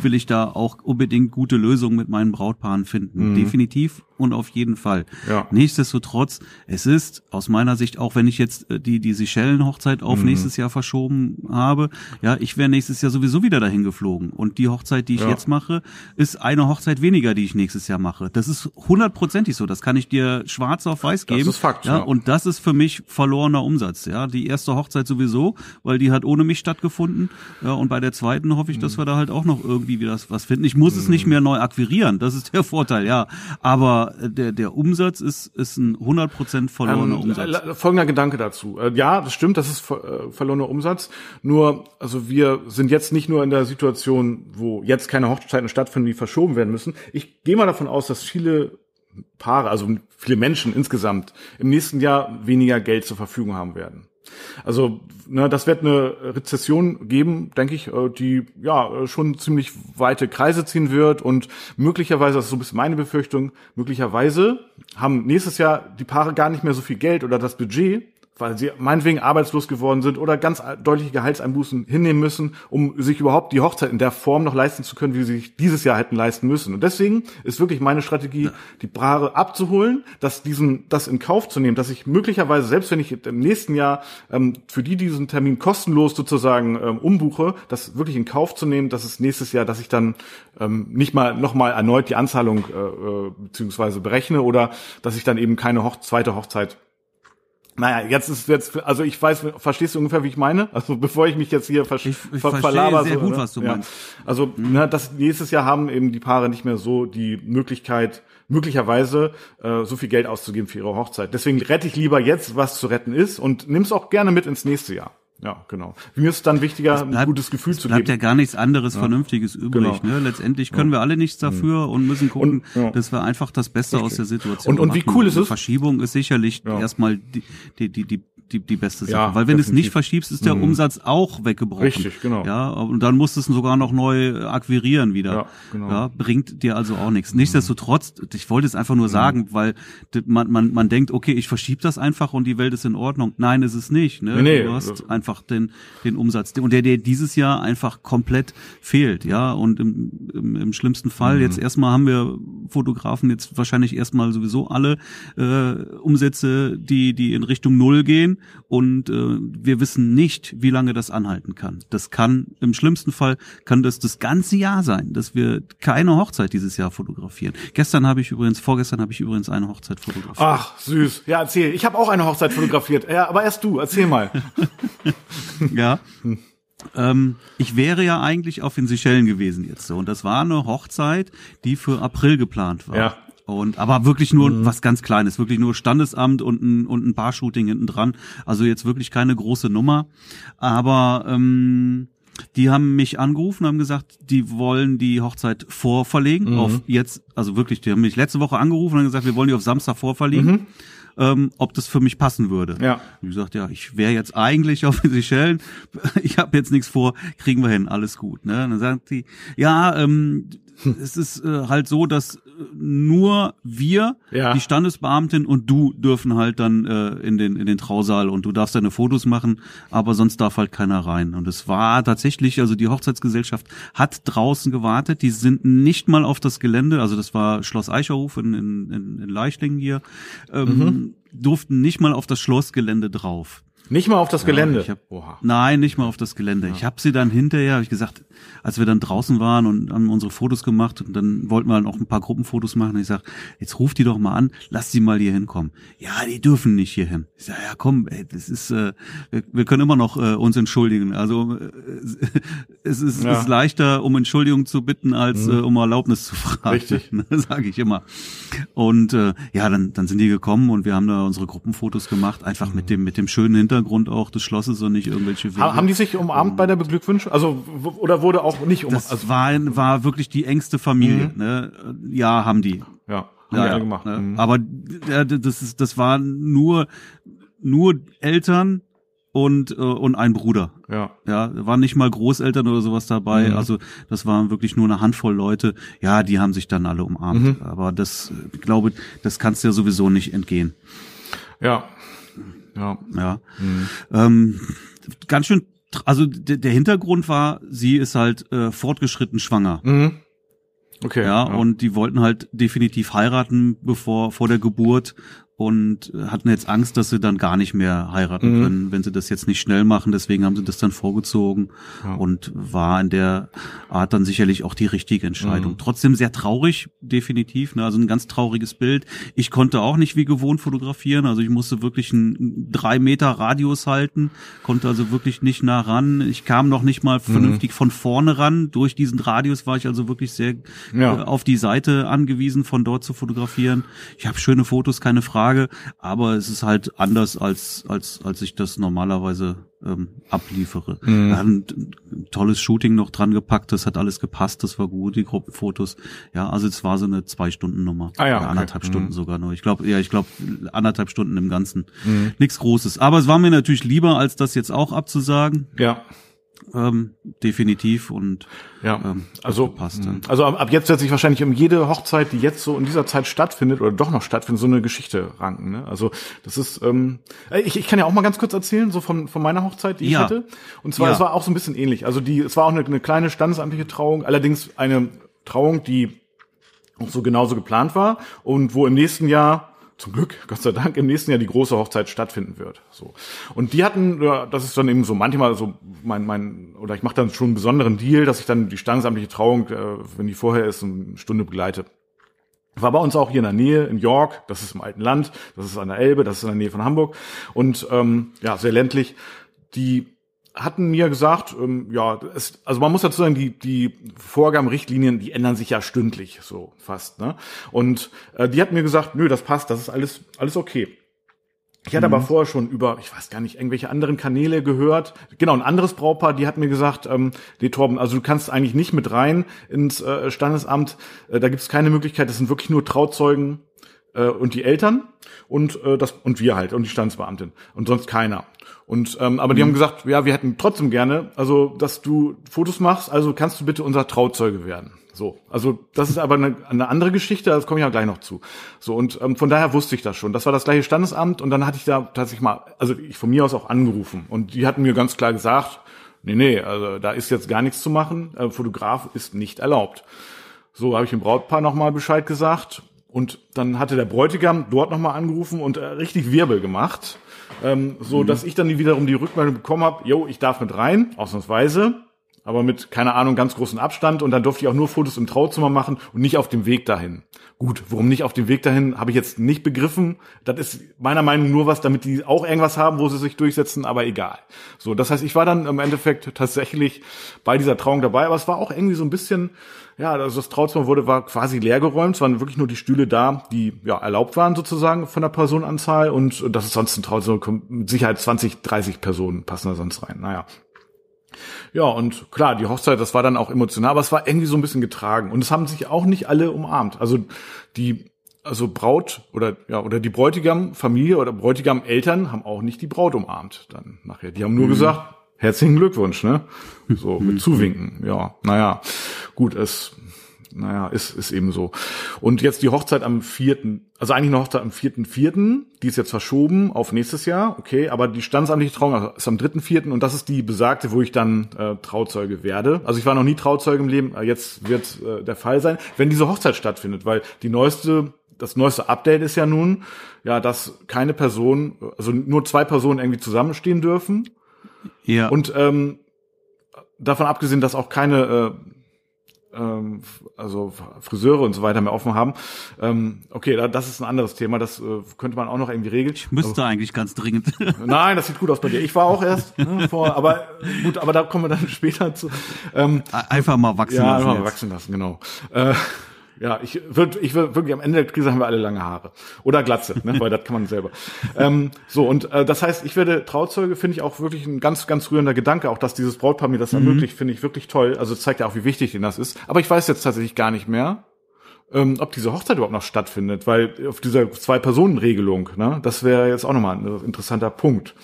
will ich da auch unbedingt gute Lösungen mit meinen Brautpaaren finden. Mhm. Definitiv und auf jeden Fall. Ja. Nichtsdestotrotz, es ist aus meiner Sicht, auch wenn ich jetzt äh, die, die Seychellen-Hochzeit auf mhm. nächstes Jahr verschoben habe, ja, ich wäre nächstes Jahr sowieso wieder dahin geflogen. Und die Hochzeit, die ich ja. jetzt mache, ist eine Hochzeit weniger, die ich nächstes Jahr mache. Das ist hundertprozentig so. Das kann ich dir schwarz auf weiß geben. Das ist Fakt. Ja, ja. Und das ist für mich verlorener Umsatz. Ja, die erste erste Hochzeit sowieso, weil die hat ohne mich stattgefunden. Ja, und bei der zweiten hoffe ich, dass wir da halt auch noch irgendwie wieder was finden. Ich muss mhm. es nicht mehr neu akquirieren, das ist der Vorteil, ja. Aber aber der, der Umsatz ist, ist ein 100% verlorener ähm, Umsatz. Folgender Gedanke dazu. Äh, ja, das stimmt, das ist ver, äh, verlorener Umsatz. Nur, also wir sind jetzt nicht nur in der Situation, wo jetzt keine Hochzeiten stattfinden, die verschoben werden müssen. Ich gehe mal davon aus, dass viele Paare, also viele Menschen insgesamt im nächsten Jahr weniger Geld zur Verfügung haben werden. Also, ne, das wird eine Rezession geben, denke ich, äh, die ja schon ziemlich weite Kreise ziehen wird. Und möglicherweise, das ist so ein bisschen meine Befürchtung, möglicherweise haben nächstes Jahr die Paare gar nicht mehr so viel Geld oder das Budget, weil sie meinetwegen arbeitslos geworden sind oder ganz deutliche Gehaltseinbußen hinnehmen müssen, um sich überhaupt die Hochzeit in der Form noch leisten zu können, wie sie sich dieses Jahr hätten leisten müssen. Und deswegen ist wirklich meine Strategie, ja. die Paare abzuholen, dass diesen, das in Kauf zu nehmen, dass ich möglicherweise, selbst wenn ich im nächsten Jahr ähm, für die diesen Termin kostenlos sozusagen ähm, umbuche, das wirklich in Kauf zu nehmen, dass es nächstes Jahr, dass ich dann ähm, nicht mal nochmal erneut die Anzahlung äh, äh, beziehungsweise berechne oder dass ich dann eben keine Hoch zweite Hochzeit naja, jetzt ist jetzt, also ich weiß, verstehst du ungefähr, wie ich meine? Also bevor ich mich jetzt hier ver ich, ich ver verlaber. sehr so, gut, ne? was du ja. meinst. Also mhm. ne, das nächstes Jahr haben eben die Paare nicht mehr so die Möglichkeit, möglicherweise äh, so viel Geld auszugeben für ihre Hochzeit. Deswegen rette ich lieber jetzt, was zu retten ist und nimm's auch gerne mit ins nächste Jahr. Ja, genau. Mir ist dann wichtiger, bleibt, ein gutes Gefühl zu geben. bleibt ja gar nichts anderes ja. Vernünftiges übrig. Genau. Ne? Letztendlich können ja. wir alle nichts dafür mhm. und müssen gucken, und, ja. dass wir einfach das Beste Richtig. aus der Situation Und, und wie cool ist es? Verschiebung ist sicherlich erstmal die, die, die, die die, die beste Sache. Ja, Weil wenn du es nicht verschiebst, ist der mhm. Umsatz auch weggebrochen. Richtig, genau. Ja, und dann musst du es sogar noch neu akquirieren wieder. Ja, genau. ja bringt dir also auch nichts. Mhm. Nichtsdestotrotz, ich wollte es einfach nur mhm. sagen, weil man, man, man denkt, okay, ich verschiebe das einfach und die Welt ist in Ordnung. Nein, ist es nicht. Ne? Nee, nee. Du hast einfach den, den Umsatz. Und der, der dieses Jahr einfach komplett fehlt, ja. Und im, im, im schlimmsten Fall, mhm. jetzt erstmal haben wir Fotografen jetzt wahrscheinlich erstmal sowieso alle äh, Umsätze, die, die in Richtung Null gehen und äh, wir wissen nicht, wie lange das anhalten kann. Das kann im schlimmsten Fall kann das das ganze Jahr sein, dass wir keine Hochzeit dieses Jahr fotografieren. Gestern habe ich übrigens, vorgestern habe ich übrigens eine Hochzeit fotografiert. Ach süß, ja erzähl. Ich habe auch eine Hochzeit fotografiert. Ja, aber erst du, erzähl mal. [laughs] ja. Ähm, ich wäre ja eigentlich auf den Seychellen gewesen jetzt so und das war eine Hochzeit, die für April geplant war. Ja. Und aber wirklich nur mhm. was ganz Kleines, wirklich nur Standesamt und ein, und ein Paar-Shooting hinten dran. Also jetzt wirklich keine große Nummer. Aber ähm, die haben mich angerufen, haben gesagt, die wollen die Hochzeit vorverlegen mhm. auf jetzt, also wirklich, die haben mich letzte Woche angerufen und haben gesagt, wir wollen die auf Samstag vorverlegen. Mhm. Ähm, ob das für mich passen würde. Ja. Wie gesagt, ja, ich wäre jetzt eigentlich auf den Seychellen, [laughs] ich habe jetzt nichts vor, kriegen wir hin, alles gut. Ne? Und dann sagt die, ja, ähm, es ist äh, halt so, dass nur wir, ja. die Standesbeamtin und du dürfen halt dann äh, in den in den Trausaal und du darfst deine Fotos machen, aber sonst darf halt keiner rein. Und es war tatsächlich, also die Hochzeitsgesellschaft hat draußen gewartet. Die sind nicht mal auf das Gelände, also das war Schloss Eicherhof in, in, in, in Leichlingen hier, ähm, mhm. durften nicht mal auf das Schlossgelände drauf. Nicht mal auf das Gelände. Ja, hab, nein, nicht mal auf das Gelände. Ja. Ich habe sie dann hinterher, hab ich gesagt, als wir dann draußen waren und haben unsere Fotos gemacht und dann wollten wir dann auch ein paar Gruppenfotos machen. Und ich sag, jetzt ruft die doch mal an, lass sie mal hier hinkommen. Ja, die dürfen nicht hier hin. Ich sag, ja komm, ey, das ist, äh, wir, wir können immer noch äh, uns entschuldigen. Also äh, es ist, ja. ist leichter, um Entschuldigung zu bitten, als mhm. äh, um Erlaubnis zu fragen. Richtig, [laughs] ne, sage ich immer. Und äh, ja, dann dann sind die gekommen und wir haben da unsere Gruppenfotos gemacht, einfach mhm. mit dem mit dem schönen Hintergrund Hintergrund auch des Schlosses und nicht irgendwelche Wege. Haben die sich umarmt bei der Beglückwünschung? Also oder wurde auch nicht umarmt? Das also, war, war wirklich die engste Familie. Mhm. Ne? Ja, haben die. Ja, haben ja, ja gemacht. Ne? Mhm. Aber ja, das ist, das war nur nur Eltern und äh, und ein Bruder. Ja. Ja, waren nicht mal Großeltern oder sowas dabei. Mhm. Also das waren wirklich nur eine Handvoll Leute. Ja, die haben sich dann alle umarmt. Mhm. Aber das, ich glaube, das kannst du ja sowieso nicht entgehen. Ja, ja. Ja. Mhm. Ähm, ganz schön, also der Hintergrund war, sie ist halt äh, fortgeschritten schwanger. Mhm. Okay. Ja, ja, und die wollten halt definitiv heiraten bevor vor der Geburt und hatten jetzt Angst, dass sie dann gar nicht mehr heiraten mhm. können, wenn sie das jetzt nicht schnell machen. Deswegen haben sie das dann vorgezogen ja. und war in der hat dann sicherlich auch die richtige Entscheidung. Mhm. Trotzdem sehr traurig, definitiv. Ne? Also ein ganz trauriges Bild. Ich konnte auch nicht wie gewohnt fotografieren. Also ich musste wirklich einen drei Meter Radius halten, konnte also wirklich nicht nah ran. Ich kam noch nicht mal mhm. vernünftig mhm. von vorne ran. Durch diesen Radius war ich also wirklich sehr ja. äh, auf die Seite angewiesen, von dort zu fotografieren. Ich habe schöne Fotos, keine Frage, aber es ist halt anders als als als ich das normalerweise ähm, abliefere. Mhm. Wir haben ein tolles Shooting noch dran gepackt, das hat alles gepasst, das war gut, die Gruppenfotos. Ja, also es war so eine zwei Stunden Nummer. Ah ja, okay. anderthalb mhm. Stunden sogar nur. Ich glaube, ja, ich glaube anderthalb Stunden im Ganzen. Mhm. Nichts Großes. Aber es war mir natürlich lieber, als das jetzt auch abzusagen. Ja ähm, definitiv und ja, ähm, also passt. Also ab, jetzt wird sich wahrscheinlich um jede Hochzeit, die jetzt so in dieser Zeit stattfindet oder doch noch stattfindet, so eine Geschichte ranken. Ne? Also das ist, ähm, ich, ich kann ja auch mal ganz kurz erzählen, so von von meiner Hochzeit, die ich ja. hatte. Und zwar, ja. es war auch so ein bisschen ähnlich. Also die, es war auch eine, eine kleine standesamtliche Trauung, allerdings eine Trauung, die auch so genauso geplant war und wo im nächsten Jahr zum Glück, [laughs] Gott sei Dank, im nächsten Jahr die große Hochzeit stattfinden wird. So. Und die hatten, das ist dann eben so manchmal so mein, mein, oder ich mache dann schon einen besonderen Deal, dass ich dann die standesamtliche Trauung, äh, wenn die vorher ist, eine Stunde begleite. War bei uns auch hier in der Nähe, in York, das ist im alten Land, das ist an der Elbe, das ist in der Nähe von Hamburg und ähm, ja, sehr ländlich. Die hatten mir gesagt, ähm, ja, es, also man muss dazu sagen, die, die Vorgaben, Richtlinien, die ändern sich ja stündlich, so fast. Ne? Und äh, die hat mir gesagt, nö, das passt, das ist alles, alles okay. Ich hatte mhm. aber vorher schon über, ich weiß gar nicht, irgendwelche anderen Kanäle gehört. Genau, ein anderes Brautpaar, die hat mir gesagt, ähm, die Torben, also du kannst eigentlich nicht mit rein ins äh, Standesamt. Äh, da gibt es keine Möglichkeit, das sind wirklich nur Trauzeugen äh, und die Eltern und äh, das und wir halt und die Standesbeamtin und sonst keiner. Und ähm, aber die mhm. haben gesagt, ja, wir hätten trotzdem gerne, also dass du Fotos machst, also kannst du bitte unser Trauzeuge werden. So, also das ist aber eine, eine andere Geschichte, das komme ich ja gleich noch zu. So und ähm, von daher wusste ich das schon. Das war das gleiche Standesamt und dann hatte ich da tatsächlich mal, also ich von mir aus auch angerufen und die hatten mir ganz klar gesagt, nee, nee, also da ist jetzt gar nichts zu machen, äh, Fotograf ist nicht erlaubt. So habe ich dem Brautpaar nochmal Bescheid gesagt und dann hatte der Bräutigam dort nochmal angerufen und äh, richtig Wirbel gemacht ähm, so mhm. dass ich dann wiederum die Rückmeldung bekommen habe, yo, ich darf mit rein, ausnahmsweise, aber mit, keine Ahnung, ganz großen Abstand und dann durfte ich auch nur Fotos im Trauzimmer machen und nicht auf dem Weg dahin. Gut, warum nicht auf dem Weg dahin, habe ich jetzt nicht begriffen. Das ist meiner Meinung nach nur was, damit die auch irgendwas haben, wo sie sich durchsetzen, aber egal. So, das heißt, ich war dann im Endeffekt tatsächlich bei dieser Trauung dabei, aber es war auch irgendwie so ein bisschen, ja, also das Trauzimmer wurde, war quasi leergeräumt. Es waren wirklich nur die Stühle da, die ja erlaubt waren sozusagen von der Personenanzahl. Und das ist sonst ein Trauzimmer, mit Sicherheit 20, 30 Personen passen da sonst rein. Naja. Ja, und klar, die Hochzeit, das war dann auch emotional, aber es war irgendwie so ein bisschen getragen. Und es haben sich auch nicht alle umarmt. Also die, also Braut oder ja, oder die Bräutigam-Familie oder Bräutigam-Eltern haben auch nicht die Braut umarmt dann nachher. Die haben nur mhm. gesagt, herzlichen Glückwunsch, ne? So, mit [laughs] Zuwinken, ja, naja. Gut, es, naja, ist, ist eben so. Und jetzt die Hochzeit am vierten, also eigentlich eine Hochzeit am vierten, vierten, die ist jetzt verschoben auf nächstes Jahr, okay, aber die standesamtliche Trauung ist am dritten, vierten und das ist die besagte, wo ich dann äh, Trauzeuge werde. Also ich war noch nie Trauzeuge im Leben, jetzt wird äh, der Fall sein, wenn diese Hochzeit stattfindet, weil die neueste das neueste Update ist ja nun, ja, dass keine Person, also nur zwei Personen irgendwie zusammenstehen dürfen ja. Und ähm, davon abgesehen, dass auch keine äh, ähm, also Friseure und so weiter mehr offen haben. Ähm, okay, das ist ein anderes Thema, das äh, könnte man auch noch irgendwie regeln. Ich müsste aber, eigentlich ganz dringend. [laughs] Nein, das sieht gut aus bei dir. Ich war auch erst ne, [laughs] vor, aber gut, aber da kommen wir dann [laughs] später zu. Ähm, einfach mal wachsen ja, lassen. Einfach mal wachsen lassen, genau. Äh, ja, ich würde, ich würde wirklich am Ende der Krise haben wir alle lange Haare oder Glatze, ne, weil das kann man selber. [laughs] ähm, so und äh, das heißt, ich werde Trauzeuge, finde ich auch wirklich ein ganz, ganz rührender Gedanke, auch dass dieses Brautpaar mir das mhm. ermöglicht, finde ich wirklich toll. Also zeigt ja auch, wie wichtig denen das ist. Aber ich weiß jetzt tatsächlich gar nicht mehr, ähm, ob diese Hochzeit überhaupt noch stattfindet, weil auf dieser Zwei-Personen-Regelung, ne, das wäre jetzt auch nochmal ein interessanter Punkt.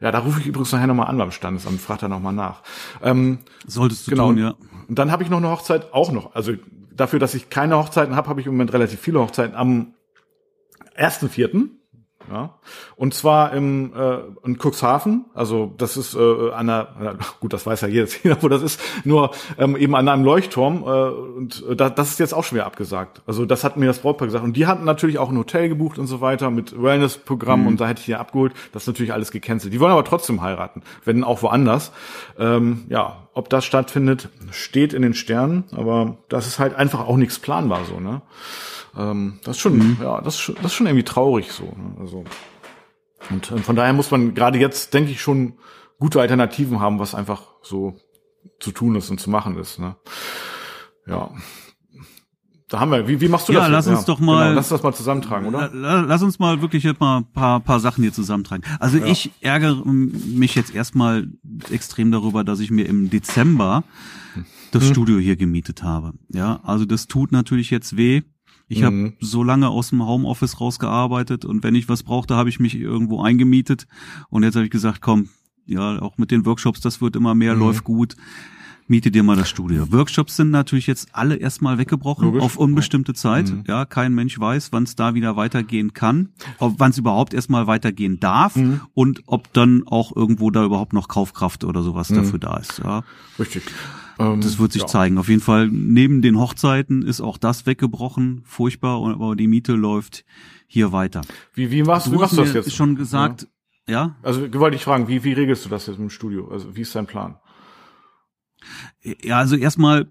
Ja, da rufe ich übrigens nachher nochmal an beim Standesamt, frag da nochmal nach. Ähm, Solltest du genau, tun, ja. Und dann habe ich noch eine Hochzeit, auch noch, also dafür, dass ich keine Hochzeiten habe, habe ich im Moment relativ viele Hochzeiten am ersten Vierten. Ja. Und zwar im äh, in Cuxhaven, also das ist äh, an der, gut, das weiß ja [laughs] jeder, wo das ist, nur ähm, eben an einem Leuchtturm äh, und äh, das ist jetzt auch schwer abgesagt. Also das hat mir das Brautpaar gesagt. Und die hatten natürlich auch ein Hotel gebucht und so weiter mit Wellness-Programm mhm. und da hätte ich die abgeholt. Das ist natürlich alles gecancelt. Die wollen aber trotzdem heiraten, wenn auch woanders. Ähm, ja, ob das stattfindet, steht in den Sternen, aber das ist halt einfach auch nichts planbar so, ne? Ähm, das ist schon, mhm. ja, das ist, schon, das ist schon irgendwie traurig so. Ne? Also und äh, von daher muss man gerade jetzt, denke ich, schon gute Alternativen haben, was einfach so zu tun ist und zu machen ist. Ne? Ja. Da haben wir, wie, wie machst du ja, das? Lass uns ja, doch mal, genau, lass das mal zusammentragen, oder? Lass uns mal wirklich jetzt mal ein paar, paar Sachen hier zusammentragen. Also ja. ich ärgere mich jetzt erstmal extrem darüber, dass ich mir im Dezember das hm. Studio hier gemietet habe. Ja, also das tut natürlich jetzt weh. Ich mhm. habe so lange aus dem Homeoffice rausgearbeitet und wenn ich was brauchte, habe ich mich irgendwo eingemietet. Und jetzt habe ich gesagt, komm, ja, auch mit den Workshops, das wird immer mehr, mhm. läuft gut. Miete dir mal das Studio. Workshops sind natürlich jetzt alle erstmal weggebrochen Logisch. auf unbestimmte Zeit. Mhm. Ja, kein Mensch weiß, wann es da wieder weitergehen kann, wann es überhaupt erstmal weitergehen darf mhm. und ob dann auch irgendwo da überhaupt noch Kaufkraft oder sowas mhm. dafür da ist. Ja. Richtig. Ähm, das wird sich ja. zeigen. Auf jeden Fall, neben den Hochzeiten ist auch das weggebrochen. Furchtbar, aber die Miete läuft hier weiter. Wie, wie machst du, wie machst du das jetzt? schon gesagt, ja. ja? Also wollte ich fragen, wie, wie regelst du das jetzt im Studio? Also wie ist dein Plan? Ja, also erstmal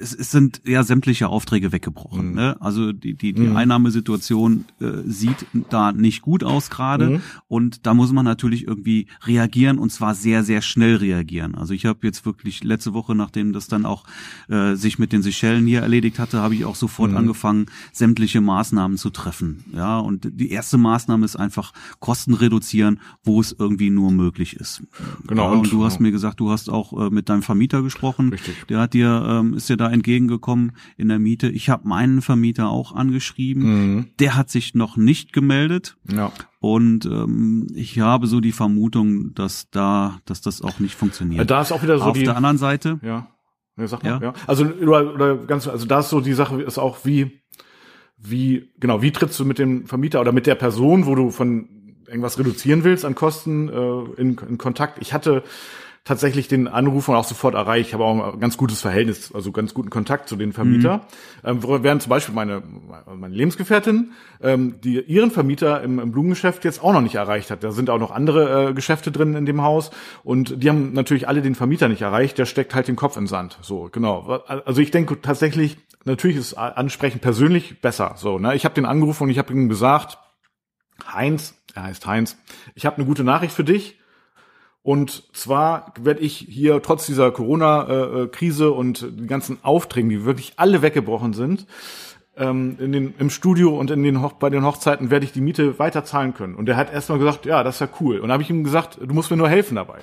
es, es sind ja sämtliche Aufträge weggebrochen. Mhm. Ne? Also die, die, die mhm. Einnahmesituation äh, sieht da nicht gut aus gerade mhm. und da muss man natürlich irgendwie reagieren und zwar sehr, sehr schnell reagieren. Also ich habe jetzt wirklich letzte Woche, nachdem das dann auch äh, sich mit den Seychellen hier erledigt hatte, habe ich auch sofort mhm. angefangen, sämtliche Maßnahmen zu treffen. Ja, und die erste Maßnahme ist einfach Kosten reduzieren, wo es irgendwie nur möglich ist. Genau. Ja, und, und du hast mir gesagt, du hast auch äh, mit deinem Vermieter gesprochen. Richtig. Der hat dir äh, ähm, ist dir da entgegengekommen in der Miete. Ich habe meinen Vermieter auch angeschrieben. Mhm. Der hat sich noch nicht gemeldet. Ja. Und ähm, ich habe so die Vermutung, dass da, dass das auch nicht funktioniert. Da ist auch wieder so Auf die, der anderen Seite. Ja. Ja, sag mal, ja. ja. Also oder, oder ganz, also da ist so die Sache ist auch wie, wie genau, wie trittst du mit dem Vermieter oder mit der Person, wo du von irgendwas reduzieren willst an Kosten äh, in, in Kontakt. Ich hatte tatsächlich den Anrufer auch sofort erreicht. Ich habe auch ein ganz gutes Verhältnis, also ganz guten Kontakt zu den Vermieter. Mhm. Ähm, während zum Beispiel meine, meine Lebensgefährtin, ähm, die ihren Vermieter im, im, Blumengeschäft jetzt auch noch nicht erreicht hat. Da sind auch noch andere äh, Geschäfte drin in dem Haus und die haben natürlich alle den Vermieter nicht erreicht. Der steckt halt den Kopf in Sand. So, genau. Also ich denke tatsächlich, natürlich ist Ansprechen persönlich besser. So, ne? Ich habe den angerufen und ich habe ihm gesagt, Heinz, er heißt Heinz, ich habe eine gute Nachricht für dich und zwar werde ich hier trotz dieser Corona-Krise und die ganzen Aufträgen, die wirklich alle weggebrochen sind, ähm, in den, im Studio und in den bei den Hochzeiten werde ich die Miete weiterzahlen können. Und er hat erstmal gesagt, ja, das ist ja cool. Und habe ich ihm gesagt, du musst mir nur helfen dabei.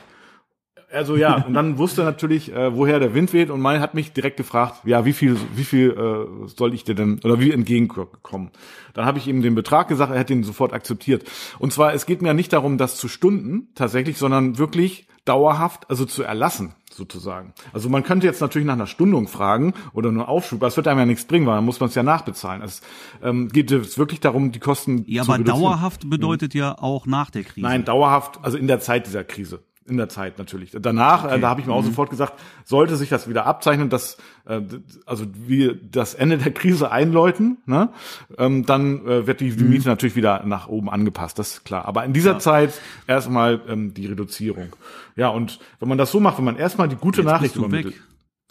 Also ja, und dann wusste er natürlich, äh, woher der Wind weht und mein hat mich direkt gefragt, ja, wie viel, wie viel äh, soll ich dir denn oder wie entgegenkommen? Dann habe ich ihm den Betrag gesagt, er hat ihn sofort akzeptiert. Und zwar, es geht mir nicht darum, das zu Stunden tatsächlich, sondern wirklich dauerhaft, also zu erlassen sozusagen. Also man könnte jetzt natürlich nach einer Stundung fragen oder nur Aufschub, aber es wird einem ja nichts bringen, weil dann muss man es ja nachbezahlen. Es ähm, geht jetzt wirklich darum, die Kosten ja, zu aber reduzieren. dauerhaft bedeutet ja auch nach der Krise. Nein, dauerhaft, also in der Zeit dieser Krise in der Zeit natürlich. Danach, okay. äh, da habe ich mir auch mhm. sofort gesagt, sollte sich das wieder abzeichnen, dass äh, also wir das Ende der Krise einläuten, ne, ähm, dann äh, wird die, die mhm. Miete natürlich wieder nach oben angepasst, das ist klar. Aber in dieser ja. Zeit erstmal ähm, die Reduzierung. Ja, und wenn man das so macht, wenn man erstmal die gute Jetzt Nachricht übermittelt. Weg.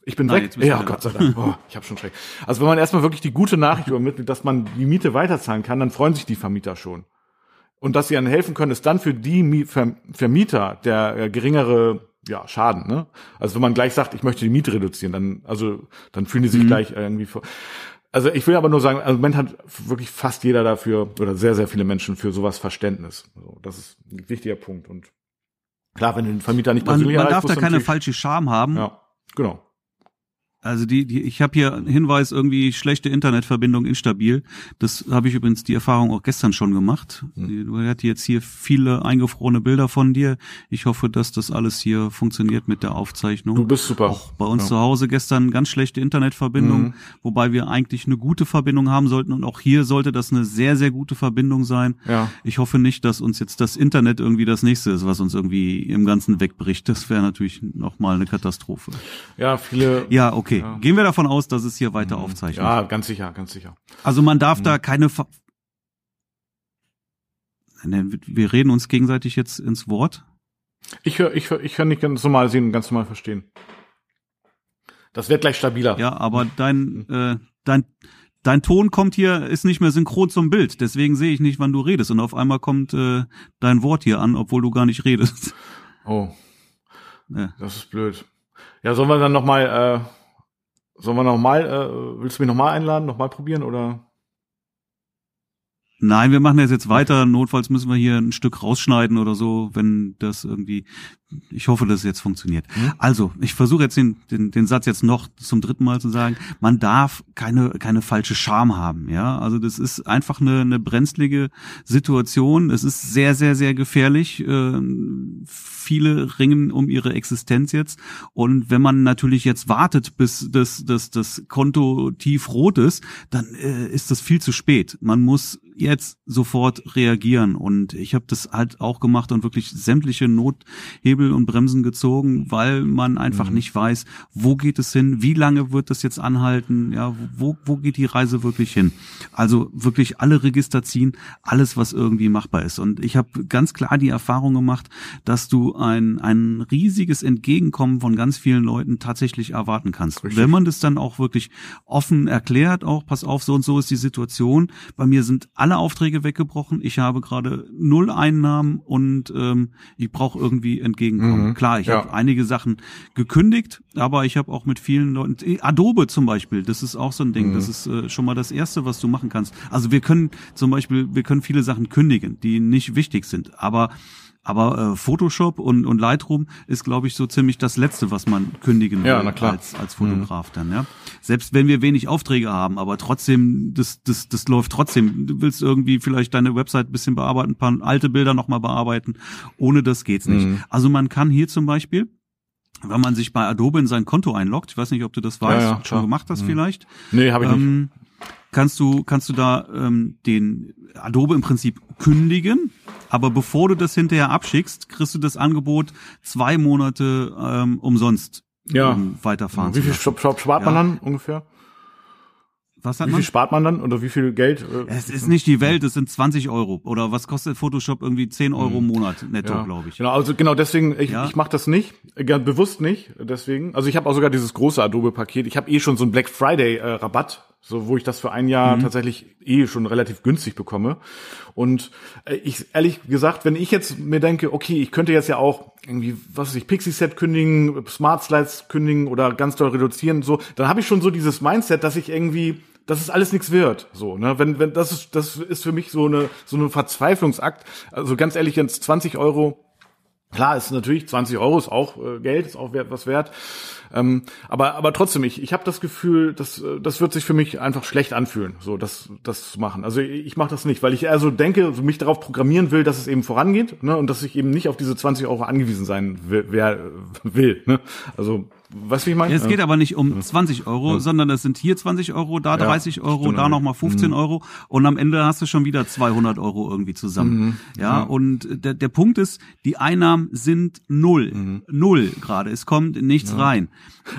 Ich bin Nein, weg. Ja, Gott sei Dank. Oh, ich habe schon Schreck. Also wenn man erstmal wirklich die gute Nachricht [laughs] übermittelt, dass man die Miete weiterzahlen kann, dann freuen sich die Vermieter schon und dass sie ihnen helfen können, ist dann für die Vermieter der äh, geringere ja, Schaden, ne? Also wenn man gleich sagt, ich möchte die Miete reduzieren, dann, also, dann fühlen die sich mhm. gleich irgendwie vor. Also ich will aber nur sagen, also im Moment hat wirklich fast jeder dafür oder sehr, sehr viele Menschen für sowas Verständnis. Also das ist ein wichtiger Punkt. Und klar, wenn den Vermieter nicht persönlich Man, man darf da keine falsche Scham haben. Ja, genau. Also die, die ich habe hier einen Hinweis irgendwie schlechte Internetverbindung instabil. Das habe ich übrigens die Erfahrung auch gestern schon gemacht. Mhm. Du hast jetzt hier viele eingefrorene Bilder von dir. Ich hoffe, dass das alles hier funktioniert mit der Aufzeichnung. Du bist super. Auch bei uns ja. zu Hause gestern ganz schlechte Internetverbindung, mhm. wobei wir eigentlich eine gute Verbindung haben sollten und auch hier sollte das eine sehr sehr gute Verbindung sein. Ja. Ich hoffe nicht, dass uns jetzt das Internet irgendwie das nächste ist, was uns irgendwie im Ganzen wegbricht. Das wäre natürlich noch mal eine Katastrophe. Ja, viele. Ja, okay. Okay, ja. gehen wir davon aus, dass es hier weiter mhm. aufzeichnet. Ja, ganz sicher, ganz sicher. Also man darf mhm. da keine Ver wir reden uns gegenseitig jetzt ins Wort. Ich höre, ich höre, ich kann nicht ganz normal sehen und ganz normal verstehen. Das wird gleich stabiler. Ja, aber dein, äh, dein, dein Ton kommt hier, ist nicht mehr synchron zum Bild. Deswegen sehe ich nicht, wann du redest. Und auf einmal kommt äh, dein Wort hier an, obwohl du gar nicht redest. Oh. Ja. Das ist blöd. Ja, sollen wir dann nochmal, äh, sollen wir nochmal, äh, willst du mich nochmal einladen, nochmal probieren oder? Nein, wir machen das jetzt weiter. Notfalls müssen wir hier ein Stück rausschneiden oder so, wenn das irgendwie. Ich hoffe, dass es jetzt funktioniert. Mhm. Also, ich versuche jetzt den, den, den Satz jetzt noch zum dritten Mal zu sagen. Man darf keine, keine falsche Scham haben. Ja, also das ist einfach eine, eine brenzlige Situation. Es ist sehr, sehr, sehr gefährlich. Äh, viele ringen um ihre Existenz jetzt. Und wenn man natürlich jetzt wartet, bis das, das, das Konto tiefrot ist, dann äh, ist das viel zu spät. Man muss jetzt sofort reagieren. Und ich habe das halt auch gemacht und wirklich sämtliche Nothebel und Bremsen gezogen, weil man einfach mhm. nicht weiß, wo geht es hin, wie lange wird das jetzt anhalten, ja, wo, wo geht die Reise wirklich hin. Also wirklich alle Register ziehen, alles, was irgendwie machbar ist. Und ich habe ganz klar die Erfahrung gemacht, dass du ein, ein riesiges Entgegenkommen von ganz vielen Leuten tatsächlich erwarten kannst. Richtig. Wenn man das dann auch wirklich offen erklärt, auch pass auf, so und so ist die Situation. Bei mir sind alle Aufträge weggebrochen. Ich habe gerade null Einnahmen und ähm, ich brauche irgendwie Entgegenkommen. Mhm. Klar, ich ja. habe einige Sachen gekündigt, aber ich habe auch mit vielen Leuten, Adobe zum Beispiel, das ist auch so ein Ding. Mhm. Das ist äh, schon mal das Erste, was du machen kannst. Also wir können zum Beispiel, wir können viele Sachen kündigen, die nicht wichtig sind, aber aber äh, Photoshop und, und Lightroom ist, glaube ich, so ziemlich das Letzte, was man kündigen will ja, na klar. als, als Fotograf mhm. dann, ja. Selbst wenn wir wenig Aufträge haben, aber trotzdem, das, das, das läuft trotzdem. Du willst irgendwie vielleicht deine Website ein bisschen bearbeiten, ein paar alte Bilder nochmal bearbeiten. Ohne das geht's nicht. Mhm. Also man kann hier zum Beispiel wenn man sich bei Adobe in sein Konto einloggt, ich weiß nicht, ob du das weißt, ja, ja, schon gemacht hast mhm. vielleicht. Nee, habe ich ähm, nicht. Kannst du, kannst du da ähm, den Adobe im Prinzip kündigen aber bevor du das hinterher abschickst, kriegst du das Angebot zwei Monate ähm, umsonst ja. um weiterfahren Wie viel spart man ja. dann ungefähr? Was hat wie viel spart man dann oder wie viel Geld? Äh, es ist nicht die Welt, es sind 20 Euro. Oder was kostet Photoshop irgendwie 10 Euro im mhm. Monat netto, ja. glaube ich. Genau, also genau deswegen, ich, ja. ich mache das nicht, äh, bewusst nicht, deswegen. Also ich habe auch sogar dieses große Adobe-Paket. Ich habe eh schon so einen Black Friday-Rabatt, äh, so wo ich das für ein Jahr mhm. tatsächlich eh schon relativ günstig bekomme. Und äh, ich ehrlich gesagt, wenn ich jetzt mir denke, okay, ich könnte jetzt ja auch irgendwie, was weiß ich, Pixie-Set kündigen, Smart Slides kündigen oder ganz doll reduzieren, so, dann habe ich schon so dieses Mindset, dass ich irgendwie dass es alles nichts wird. So, ne? Wenn, wenn, das ist, das ist für mich so eine, so eine Verzweiflungsakt. Also ganz ehrlich, jetzt 20 Euro, klar, ist natürlich 20 Euro ist auch äh, Geld, ist auch wert, was wert. Ähm, aber, aber trotzdem, ich, ich habe das Gefühl, dass das wird sich für mich einfach schlecht anfühlen, so das, das zu machen. Also ich, ich mache das nicht, weil ich also denke, mich darauf programmieren will, dass es eben vorangeht, ne? Und dass ich eben nicht auf diese 20 Euro angewiesen sein will, wer will. Ne? Also Wie ich meine? Es geht aber nicht um 20 Euro, ja. sondern es sind hier 20 Euro, da 30 ja, Euro, da nochmal 15 mhm. Euro und am Ende hast du schon wieder 200 Euro irgendwie zusammen. Mhm. Ja, ja, und der, der Punkt ist, die Einnahmen sind null. Mhm. Null gerade. Es kommt nichts rein.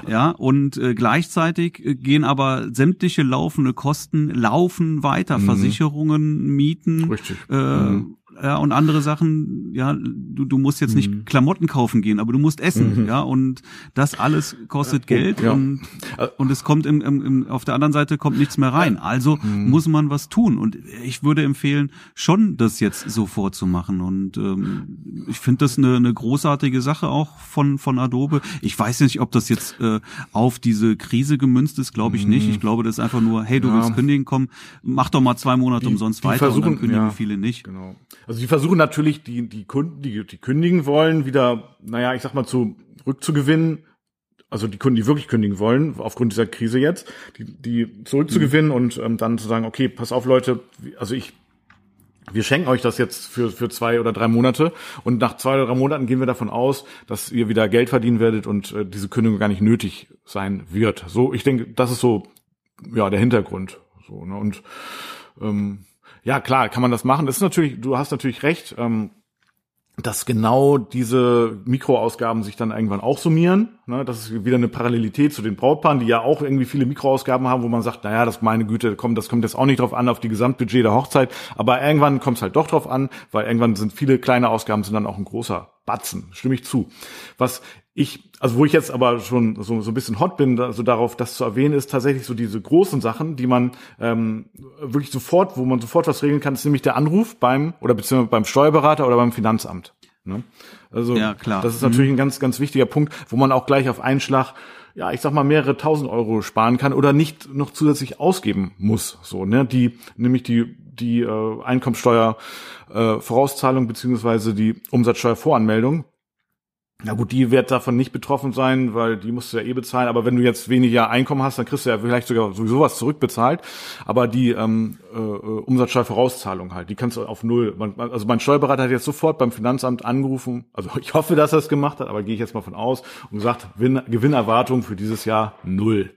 Ja, und äh, gleichzeitig gehen aber sämtliche laufende Kosten laufen weiter. Mhm. Versicherungen, Mieten, Richtig. Äh, mhm ja, und andere Sachen, ja, du, du musst jetzt nicht mhm. Klamotten kaufen gehen, aber du musst essen, mhm. ja, und das alles kostet ja, Geld ja. und, und es kommt im, im, im, auf der anderen Seite kommt nichts mehr rein. Also mhm. muss man was tun und ich würde empfehlen, schon das jetzt so vorzumachen und ähm, ich finde das eine, eine großartige Sache auch von, von Adobe. Ich weiß nicht, ob das jetzt äh, auf diese Krise gemünzt ist, glaube ich nicht. Mhm. Ich glaube, das ist einfach nur, hey, du ja. willst kündigen, komm, mach doch mal zwei Monate die, umsonst die weiter versuchen, und dann kündigen viele nicht. Genau. Also die versuchen natürlich die, die Kunden, die, die kündigen wollen, wieder, naja, ich sag mal, zu rückzugewinnen. Also die Kunden, die wirklich kündigen wollen, aufgrund dieser Krise jetzt, die, die zurückzugewinnen mhm. und ähm, dann zu sagen, okay, pass auf, Leute, also ich wir schenken euch das jetzt für, für zwei oder drei Monate und nach zwei oder drei Monaten gehen wir davon aus, dass ihr wieder Geld verdienen werdet und äh, diese Kündigung gar nicht nötig sein wird. So, ich denke, das ist so ja der Hintergrund. So ne? und ähm, ja, klar, kann man das machen. Das ist natürlich, du hast natürlich recht, ähm, dass genau diese Mikroausgaben sich dann irgendwann auch summieren. Ne? Das ist wieder eine Parallelität zu den Brautpaaren, die ja auch irgendwie viele Mikroausgaben haben, wo man sagt, naja, das meine Güte, kommt, das kommt jetzt auch nicht drauf an, auf die Gesamtbudget der Hochzeit. Aber irgendwann kommt es halt doch drauf an, weil irgendwann sind viele kleine Ausgaben sind dann auch ein großer Batzen, stimme ich zu. Was ich, also wo ich jetzt aber schon so, so ein bisschen hot bin, also darauf, das zu erwähnen, ist tatsächlich so diese großen Sachen, die man ähm, wirklich sofort, wo man sofort was regeln kann, ist nämlich der Anruf beim oder beziehungsweise beim Steuerberater oder beim Finanzamt. Ne? Also ja, klar. das ist natürlich mhm. ein ganz, ganz wichtiger Punkt, wo man auch gleich auf einen Schlag ja, ich sag mal, mehrere tausend Euro sparen kann oder nicht noch zusätzlich ausgeben muss. So, ne? Die, nämlich die, die äh, Einkommensteuer äh, Vorauszahlung beziehungsweise die Umsatzsteuervoranmeldung. Na gut, die wird davon nicht betroffen sein, weil die musst du ja eh bezahlen. Aber wenn du jetzt weniger Einkommen hast, dann kriegst du ja vielleicht sogar sowieso was zurückbezahlt. Aber die ähm, äh, Umsatzsteuervorauszahlung halt, die kannst du auf null. Man, also mein Steuerberater hat jetzt sofort beim Finanzamt angerufen. Also [laughs] ich hoffe, dass er es gemacht hat, aber gehe ich jetzt mal von aus und gesagt, Gewinnerwartung für dieses Jahr null.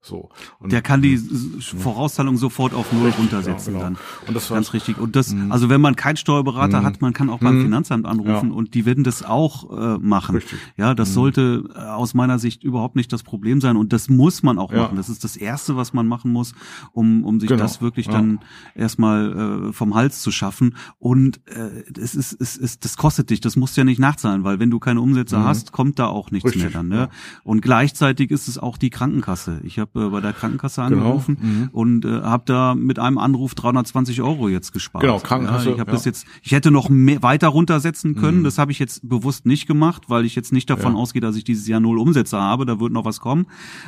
So. Und der kann die Vorauszahlung sofort auf null richtig, runtersetzen genau, genau. dann. Und das ganz richtig. Und das, mhm. also wenn man keinen Steuerberater mhm. hat, man kann auch beim. Finanzamt anrufen ja. und die werden das auch äh, machen. Richtig. Ja, das sollte äh, aus meiner Sicht überhaupt nicht das Problem sein und das muss man auch ja. machen. Das ist das erste, was man machen muss, um um sich genau. das wirklich ja. dann erstmal äh, vom Hals zu schaffen. Und äh, es ist es ist das kostet dich. Das musst du ja nicht nachzahlen, weil wenn du keine Umsätze mhm. hast, kommt da auch nichts richtig. mehr dann. Ne? Und gleichzeitig ist es auch die Krankenkasse. Ich habe äh, bei der Krankenkasse genau. angerufen genau. mhm. und äh, habe da mit einem Anruf 320 Euro jetzt gespart. Genau, Krankenkasse. Ja, ich habe ja. das jetzt, ich hätte noch mehr, weiter runtersetzen können. Mhm. Das habe ich jetzt bewusst nicht gemacht, weil ich jetzt nicht davon ja. ausgehe, dass ich dieses Jahr null Umsätze habe. Da wird noch was kommen.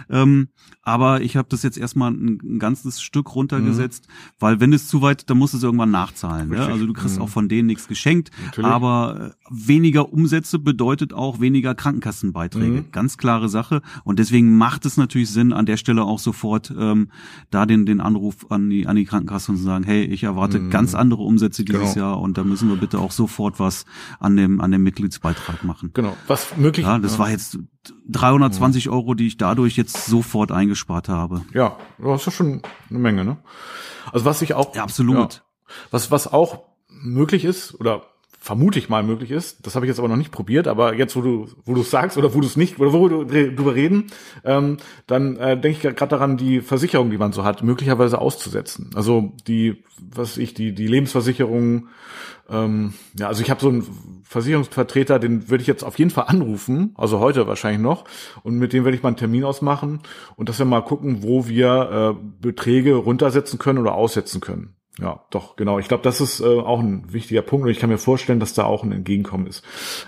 Ähm, aber ich habe das jetzt erstmal ein, ein ganzes Stück runtergesetzt, mhm. weil wenn es zu weit, dann musst du es irgendwann nachzahlen. Ja? Also du kriegst mhm. auch von denen nichts geschenkt. Natürlich. Aber äh, weniger Umsätze bedeutet auch weniger Krankenkassenbeiträge. Mhm. Ganz klare Sache. Und deswegen macht es natürlich Sinn, an der Stelle auch sofort ähm, da den, den Anruf an die, an die Krankenkasse und sagen, hey, ich erwarte mhm. ganz andere Umsätze dieses genau. Jahr und da müssen wir bitte auch sofort was an dem, an dem Mitgliedsbeitrag machen. Genau, was möglich. Ja, das ja. war jetzt 320 mhm. Euro, die ich dadurch jetzt sofort eingespart habe. Ja, das ist ja schon eine Menge, ne? Also was ich auch. Ja, absolut. Ja, was, was auch möglich ist, oder vermute ich mal möglich ist. Das habe ich jetzt aber noch nicht probiert, aber jetzt, wo du wo du sagst oder wo du es nicht oder wo wir drüber reden, ähm, dann äh, denke ich gerade daran, die Versicherung, die man so hat, möglicherweise auszusetzen. Also die, was ich die die Lebensversicherung, ähm, ja, also ich habe so einen Versicherungsvertreter, den würde ich jetzt auf jeden Fall anrufen, also heute wahrscheinlich noch, und mit dem werde ich mal einen Termin ausmachen und dass wir mal gucken, wo wir äh, Beträge runtersetzen können oder aussetzen können. Ja, doch, genau. Ich glaube, das ist äh, auch ein wichtiger Punkt und ich kann mir vorstellen, dass da auch ein Entgegenkommen ist.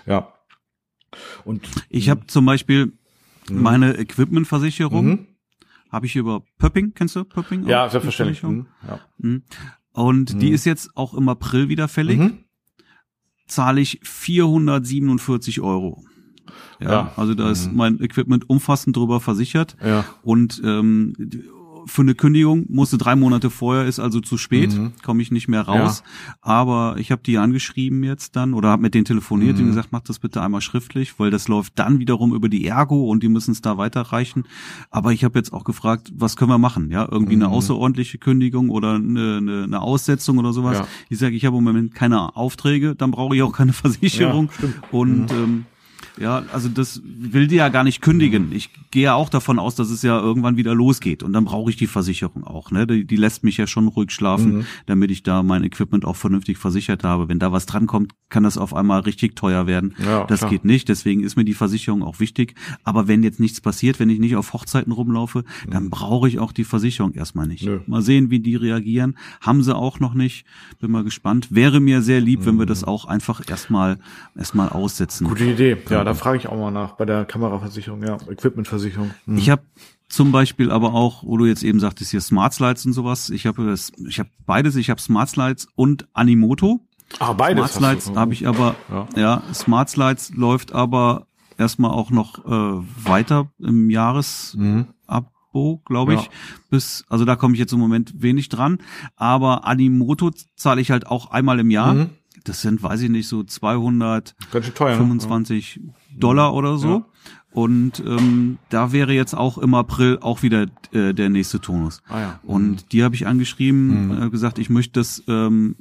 Ja. Und ich habe zum Beispiel mhm. meine Equipmentversicherung mhm. habe ich über Pöpping, kennst du Pöpping? Ja, selbstverständlich. Mhm. Ja. Mhm. Und die mhm. ist jetzt auch im April wieder fällig. Mhm. Zahle ich 447 Euro. Ja, ja. also da ist mein Equipment umfassend drüber versichert. Ja. Und ähm, für eine Kündigung musste drei Monate vorher, ist also zu spät, mhm. komme ich nicht mehr raus. Ja. Aber ich habe die angeschrieben jetzt dann oder habe mit denen telefoniert mhm. und gesagt, mach das bitte einmal schriftlich, weil das läuft dann wiederum über die Ergo und die müssen es da weiterreichen. Aber ich habe jetzt auch gefragt, was können wir machen? Ja, irgendwie mhm. eine außerordentliche Kündigung oder eine, eine, eine Aussetzung oder sowas. Ja. Ich sage, ich habe im Moment keine Aufträge, dann brauche ich auch keine Versicherung. Ja, und mhm. ähm, ja, also das will die ja gar nicht kündigen. Ich gehe ja auch davon aus, dass es ja irgendwann wieder losgeht und dann brauche ich die Versicherung auch. Ne? Die, die lässt mich ja schon ruhig schlafen, mhm. damit ich da mein Equipment auch vernünftig versichert habe. Wenn da was drankommt, kann das auf einmal richtig teuer werden. Ja, das klar. geht nicht. Deswegen ist mir die Versicherung auch wichtig. Aber wenn jetzt nichts passiert, wenn ich nicht auf Hochzeiten rumlaufe, dann mhm. brauche ich auch die Versicherung erstmal nicht. Nö. Mal sehen, wie die reagieren. Haben sie auch noch nicht. Bin mal gespannt. Wäre mir sehr lieb, mhm. wenn wir das auch einfach erstmal erstmal aussetzen. Gute Idee. Ja, da frage ich auch mal nach bei der Kameraversicherung, ja, Equipmentversicherung. Mhm. Ich habe zum Beispiel aber auch, wo du jetzt eben sagtest, hier Smart Slides und sowas. Ich habe ich habe beides. Ich habe Smart Slides und Animoto. Ah, beides. Smart Slides habe ich aber, ja. ja, Smart Slides läuft aber erstmal auch noch äh, weiter im Jahresabo, mhm. glaube ich. Ja. Bis, also da komme ich jetzt im Moment wenig dran. Aber Animoto zahle ich halt auch einmal im Jahr. Mhm. Das sind, weiß ich nicht, so 225 ne? Dollar oder so. Ja. Und ähm, da wäre jetzt auch im April auch wieder äh, der nächste Tonus. Ah, ja. Und mhm. die habe ich angeschrieben, mhm. äh, gesagt, ich möchte das ähm,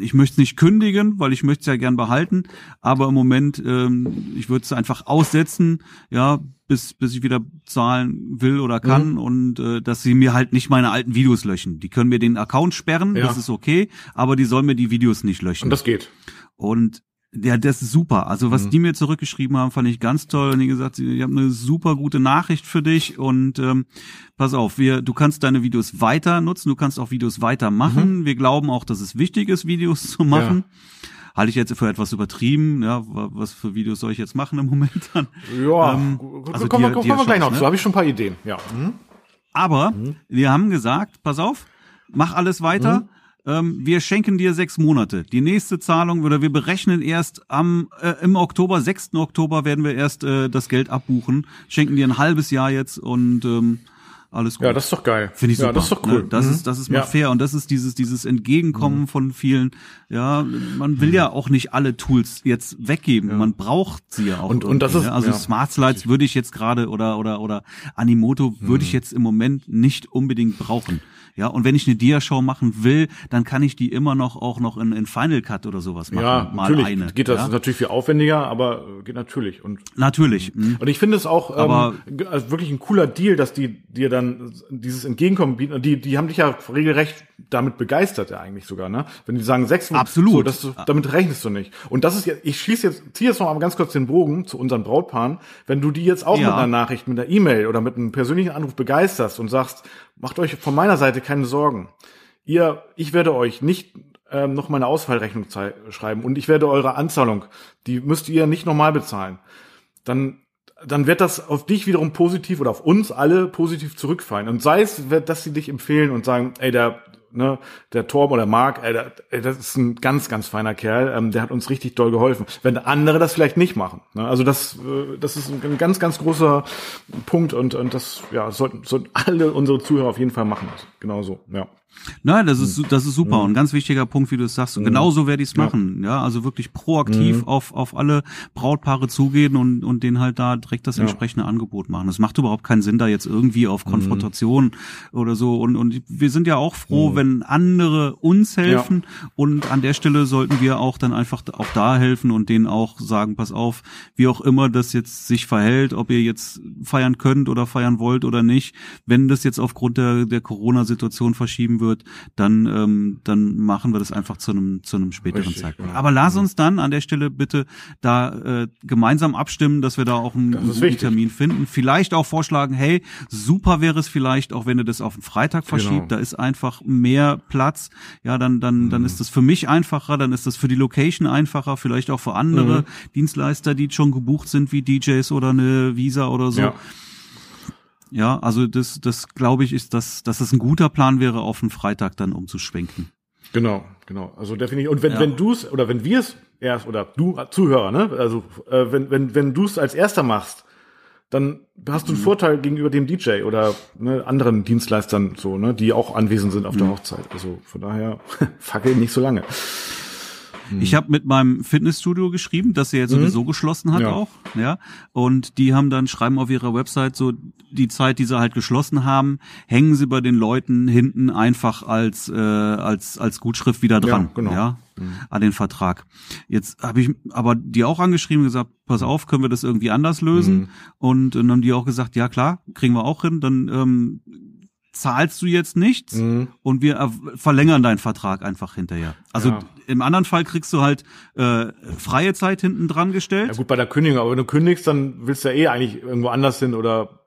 ich möchte es nicht kündigen, weil ich möchte es ja gern behalten, aber im Moment, ähm, ich würde es einfach aussetzen, ja, bis, bis ich wieder zahlen will oder kann mhm. und äh, dass sie mir halt nicht meine alten Videos löschen. Die können mir den Account sperren, ja. das ist okay, aber die sollen mir die Videos nicht löschen. Und das geht. Und Ja, das ist super. Also was mhm. die mir zurückgeschrieben haben, fand ich ganz toll. Und die gesagt, ich habe eine super gute Nachricht für dich und ähm, pass auf, wir, du kannst deine Videos weiter nutzen, du kannst auch Videos weitermachen. Mhm. Wir glauben auch, dass es wichtig ist, Videos zu machen. Ja. Halte ich jetzt für etwas übertrieben, ja, was für Videos soll ich jetzt machen im [laughs] Moment dann? Ja, ähm, also kommen, wir, kommen wir gleich noch ne? zu, habe ich schon ein paar Ideen, ja. Mhm. Aber mhm. wir haben gesagt, pass auf, mach alles weiter. Ähm, wir schenken dir sechs Monate. Die nächste Zahlung oder wir berechnen erst am äh, im Oktober, 6. Oktober werden wir erst äh, das Geld abbuchen, schenken dir ein halbes Jahr jetzt und ähm, alles gut. Ja, das ist doch geil. Finde ich super. Ja, das ist doch cool. Ne? Das mhm. ist, das ist mal ja. fair und das ist dieses, dieses Entgegenkommen mhm. von vielen. Ja, man will ja auch nicht alle Tools jetzt weggeben. Ja. Man braucht sie ja auch. Und, und das ist, ja? also Smart Slides würde ich jetzt gerade oder, oder, oder Animoto würde ich mhm. jetzt im Moment nicht unbedingt brauchen. Ja, und wenn ich eine Dia-Show machen will, dann kann ich die immer noch auch noch in, in Final Cut oder sowas machen. Ja, mal natürlich eine, geht das ja? natürlich viel aufwendiger, aber geht natürlich. Und natürlich. Mhm. Und ich finde es auch aber, ähm, wirklich ein cooler Deal, dass die dir dann dieses Entgegenkommen bieten. Und die, die haben dich ja regelrecht damit begeistert ja eigentlich sogar, ne? Wenn die sagen sechs Absolut. So, das, damit rechnest du nicht. Und das ist jetzt, ich schließe jetzt, ziehe jetzt noch mal ganz kurz den Bogen zu unseren Brautpaaren. Wenn du die jetzt auch ja. mit einer Nachricht, mit einer E-Mail oder mit einem persönlichen Anruf begeisterst und sagst, macht euch von meiner Seite keine Sorgen. Ihr, ich werde euch nicht ähm, noch meine Ausfallrechnung schreiben und ich werde eure Anzahlung, die müsst ihr nicht nochmal bezahlen. Dann dann wird das auf dich wiederum positiv oder auf uns alle positiv zurückfallen. Und sei es, dass sie dich empfehlen und sagen, ey, der, ne, der Torben oder Marc, ey, das ist ein ganz, ganz feiner Kerl, ähm, der hat uns richtig doll geholfen. Wenn andere das vielleicht nicht machen. Ne? Also das, äh, das ist ein ganz, ganz großer Punkt und, und das ja, sollten, sollten alle unsere Zuhörer auf jeden Fall machen. Genauso, ja. Nein, das ist, das ist super. Mhm. Und ganz wichtiger Punkt, wie du es sagst. Und mhm. genauso werde ich es machen. Ja. ja. also wirklich proaktiv mhm. auf, auf alle Brautpaare zugehen und, und denen halt da direkt das entsprechende ja. Angebot machen. Es macht überhaupt keinen Sinn, da jetzt irgendwie auf. Konfrontation oder so. Und, und wir sind ja auch froh, wenn andere uns helfen. Ja. Und an der Stelle sollten wir auch dann einfach auch da helfen und denen auch sagen, pass auf, wie auch immer das jetzt sich verhält, ob ihr jetzt feiern könnt oder feiern wollt oder nicht. Wenn das jetzt aufgrund der, der Corona-Situation verschieben wird, wird, dann, ähm, dann machen wir das einfach zu einem, zu einem späteren Richtig, Zeitpunkt. Ja. Aber lass uns dann an der Stelle bitte da äh, gemeinsam abstimmen, dass wir da auch einen, einen Termin finden. Vielleicht auch vorschlagen, hey, super wäre es vielleicht, auch wenn ihr das auf den Freitag genau. verschiebt, genau. da ist einfach mehr Platz. Ja, dann, dann, dann mhm. ist das für mich einfacher, dann ist das für die Location einfacher, vielleicht auch für andere mhm. Dienstleister, die schon gebucht sind, wie DJs oder eine Visa oder so. Ja. Ja, also das, das glaube ich, ist, dass, dass es ein guter Plan wäre, auf den Freitag dann umzuschwenken. Genau, genau. Also definitiv. Und wenn, ja. wenn du es oder wenn wir es erst oder du Zuhörer, ne? Also äh, wenn, wenn, wenn du es als erster machst, dann hast du einen mhm. Vorteil gegenüber dem DJ oder ne, anderen Dienstleistern so, ne, die auch anwesend sind auf mhm. der Hochzeit. Also von daher [laughs] fackel nicht so lange. Mhm. Ich habe mit meinem Fitnessstudio geschrieben, das sie jetzt mhm. sowieso geschlossen hat ja. auch, ja. Und die haben dann schreiben auf ihrer Website so die Zeit, die sie halt geschlossen haben, hängen sie bei den Leuten hinten einfach als äh, als als Gutschrift wieder dran, ja, genau. ja mhm. an den Vertrag. Jetzt habe ich aber die auch angeschrieben und gesagt, pass auf, können wir das irgendwie anders lösen? Mhm. Und dann haben die auch gesagt, ja klar, kriegen wir auch hin. Dann ähm, zahlst du jetzt nichts mhm. und wir verlängern deinen Vertrag einfach hinterher. Also ja. im anderen Fall kriegst du halt äh, freie Zeit hinten dran gestellt. Ja gut, bei der Kündigung, aber wenn du kündigst, dann willst du ja eh eigentlich irgendwo anders hin oder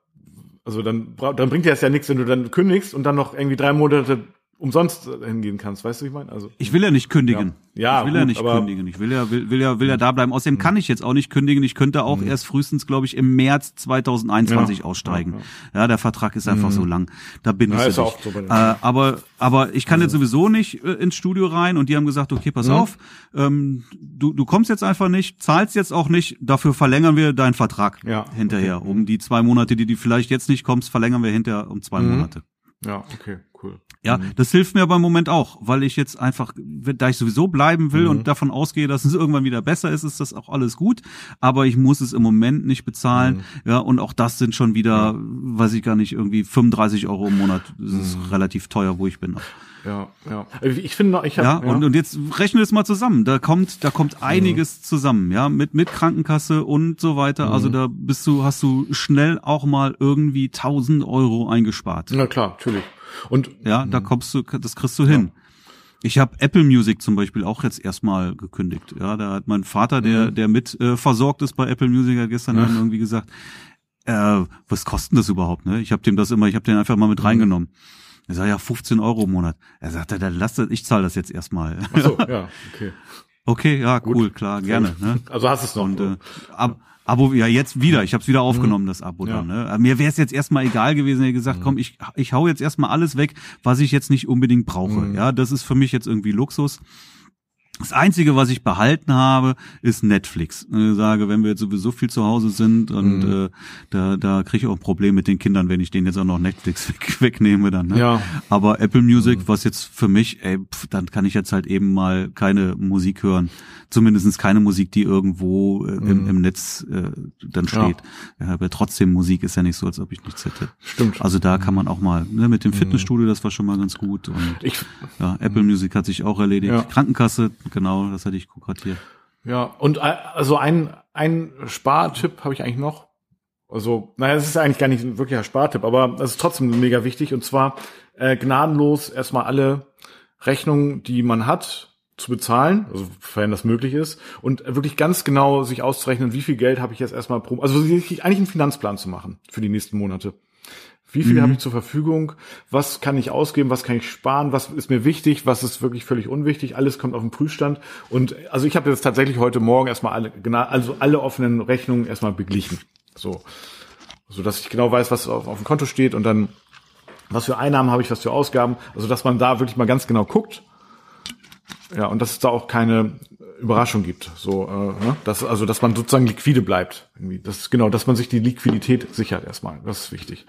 also dann, dann bringt dir das ja nichts, wenn du dann kündigst und dann noch irgendwie drei Monate umsonst hingehen kannst, weißt du, wie ich meine? Also ich will ja nicht kündigen. Ja, ja ich will gut, ja nicht kündigen. Ich will ja will, will ja will ja da bleiben. Außerdem kann ich jetzt auch nicht kündigen. Ich könnte auch mhm. erst frühestens, glaube ich, im März 2021 ja, aussteigen. Ja, der Vertrag ist einfach mhm. so lang. Da bin ich ja, nicht. So äh, aber aber ich kann jetzt sowieso nicht äh, ins Studio rein und die haben gesagt, okay, pass mhm. auf, ähm, du du kommst jetzt einfach nicht, zahlst jetzt auch nicht. Dafür verlängern wir deinen Vertrag hinterher okay. um die zwei Monate, die du vielleicht jetzt nicht kommst, verlängern wir hinterher um zwei. Monate. Ja, okay, cool. Ja, mhm. das hilft mir aber im Moment auch, weil ich jetzt einfach, da ich sowieso bleiben will mhm. und davon ausgehe, dass es irgendwann wieder besser ist, ist das auch alles gut. Aber ich muss es im Moment nicht bezahlen. Mhm. Ja, und auch das sind schon wieder, ja. weiß ich gar nicht, irgendwie 35 Euro im Monat. Das ist mhm. relativ teuer, wo ich bin. Ja, ja. Ich finde, ich habe ja, ja, Und, und jetzt rechne es mal zusammen. Da kommt, da kommt einiges mhm. zusammen, ja, mit mit Krankenkasse und so weiter. Also mhm. Also da bist du, hast du schnell auch mal irgendwie 1000 Euro eingespart. Na klar, natürlich. Und ja, da kommst du, das kriegst du hin. Ich habe Apple Music zum Beispiel auch jetzt erstmal gekündigt. Ja, da hat mein Vater, der, mhm. der mit äh, versorgt ist bei Apple Music, hat gestern ja. irgendwie gesagt, äh, was kostet das überhaupt? Ne? Ich habe dem das immer, ich habe den einfach mal mit mhm. reingenommen. Er sagt ja 15 Euro im Monat. Er sagt, dann lass das, ich zahle das jetzt erstmal. Ach so, [laughs] ja, okay. Okay, ja, Gut. cool, klar, gerne. Ne? Also hast es noch. Und, äh, ab, Abo, ja, jetzt wieder. Ich habe es wieder aufgenommen, das Abo ja. dann. Ne? Mir wäre es jetzt erstmal egal gewesen, hätte gesagt, komm, ich, ich hau jetzt erstmal alles weg, was ich jetzt nicht unbedingt brauche. Mhm. Ja, das ist für mich jetzt irgendwie Luxus. Das Einzige, was ich behalten habe, ist Netflix. Ich sage, wenn wir jetzt sowieso viel zu Hause sind und mhm. äh, da, da kriege ich auch ein Problem mit den Kindern, wenn ich denen jetzt auch noch Netflix [laughs] weg, wegnehme dann. Ne? Ja. Aber Apple Music, mhm. was jetzt für mich, ey, pf, dann kann ich jetzt halt eben mal keine Musik hören. Zumindestens keine Musik, die irgendwo äh, im, mhm. im Netz äh, dann steht. Ja. ja. aber trotzdem Musik ist ja nicht so, als ob ich nichts hätte. Stimmt. Also da kann man auch mal, ne, mit dem mhm. Fitnessstudio, das war schon mal ganz gut. Und ich, ja, Apple Music hat sich auch erledigt. Ja. Krankenkasse genau, das hatte ich hier. Ja, und äh, also ein, ein Spartipp habe ich eigentlich noch. Also, naja, es ist eigentlich gar nicht ein wirklicher Spartipp, aber es ist trotzdem mega wichtig. Und zwar äh, gnadenlos erstmal alle Rechnungen, die man hat, zu bezahlen, also wenn das möglich ist, und wirklich ganz genau sich auszurechnen, wie viel Geld habe ich jetzt erstmal pro, also eigentlich einen Finanzplan zu machen für die nächsten Monate. Wie viel mhm. habe ich zur Verfügung? Was kann ich ausgeben? Was kann ich sparen? Was ist mir wichtig? Was ist wirklich völlig unwichtig? Alles kommt auf den Prüfstand. Und also ich habe jetzt tatsächlich heute Morgen erstmal alle, genau, also alle offenen Rechnungen erstmal beglichen. So, so dass ich genau weiß, was auf, auf dem Konto steht und dann was für Einnahmen habe ich, was für Ausgaben. Also dass man da wirklich mal ganz genau guckt. Ja, und dass es da auch keine Überraschung gibt. So, äh, ne? dass, also dass man sozusagen liquide bleibt. Irgendwie. Das ist genau, dass man sich die Liquidität sichert erstmal. Das ist wichtig.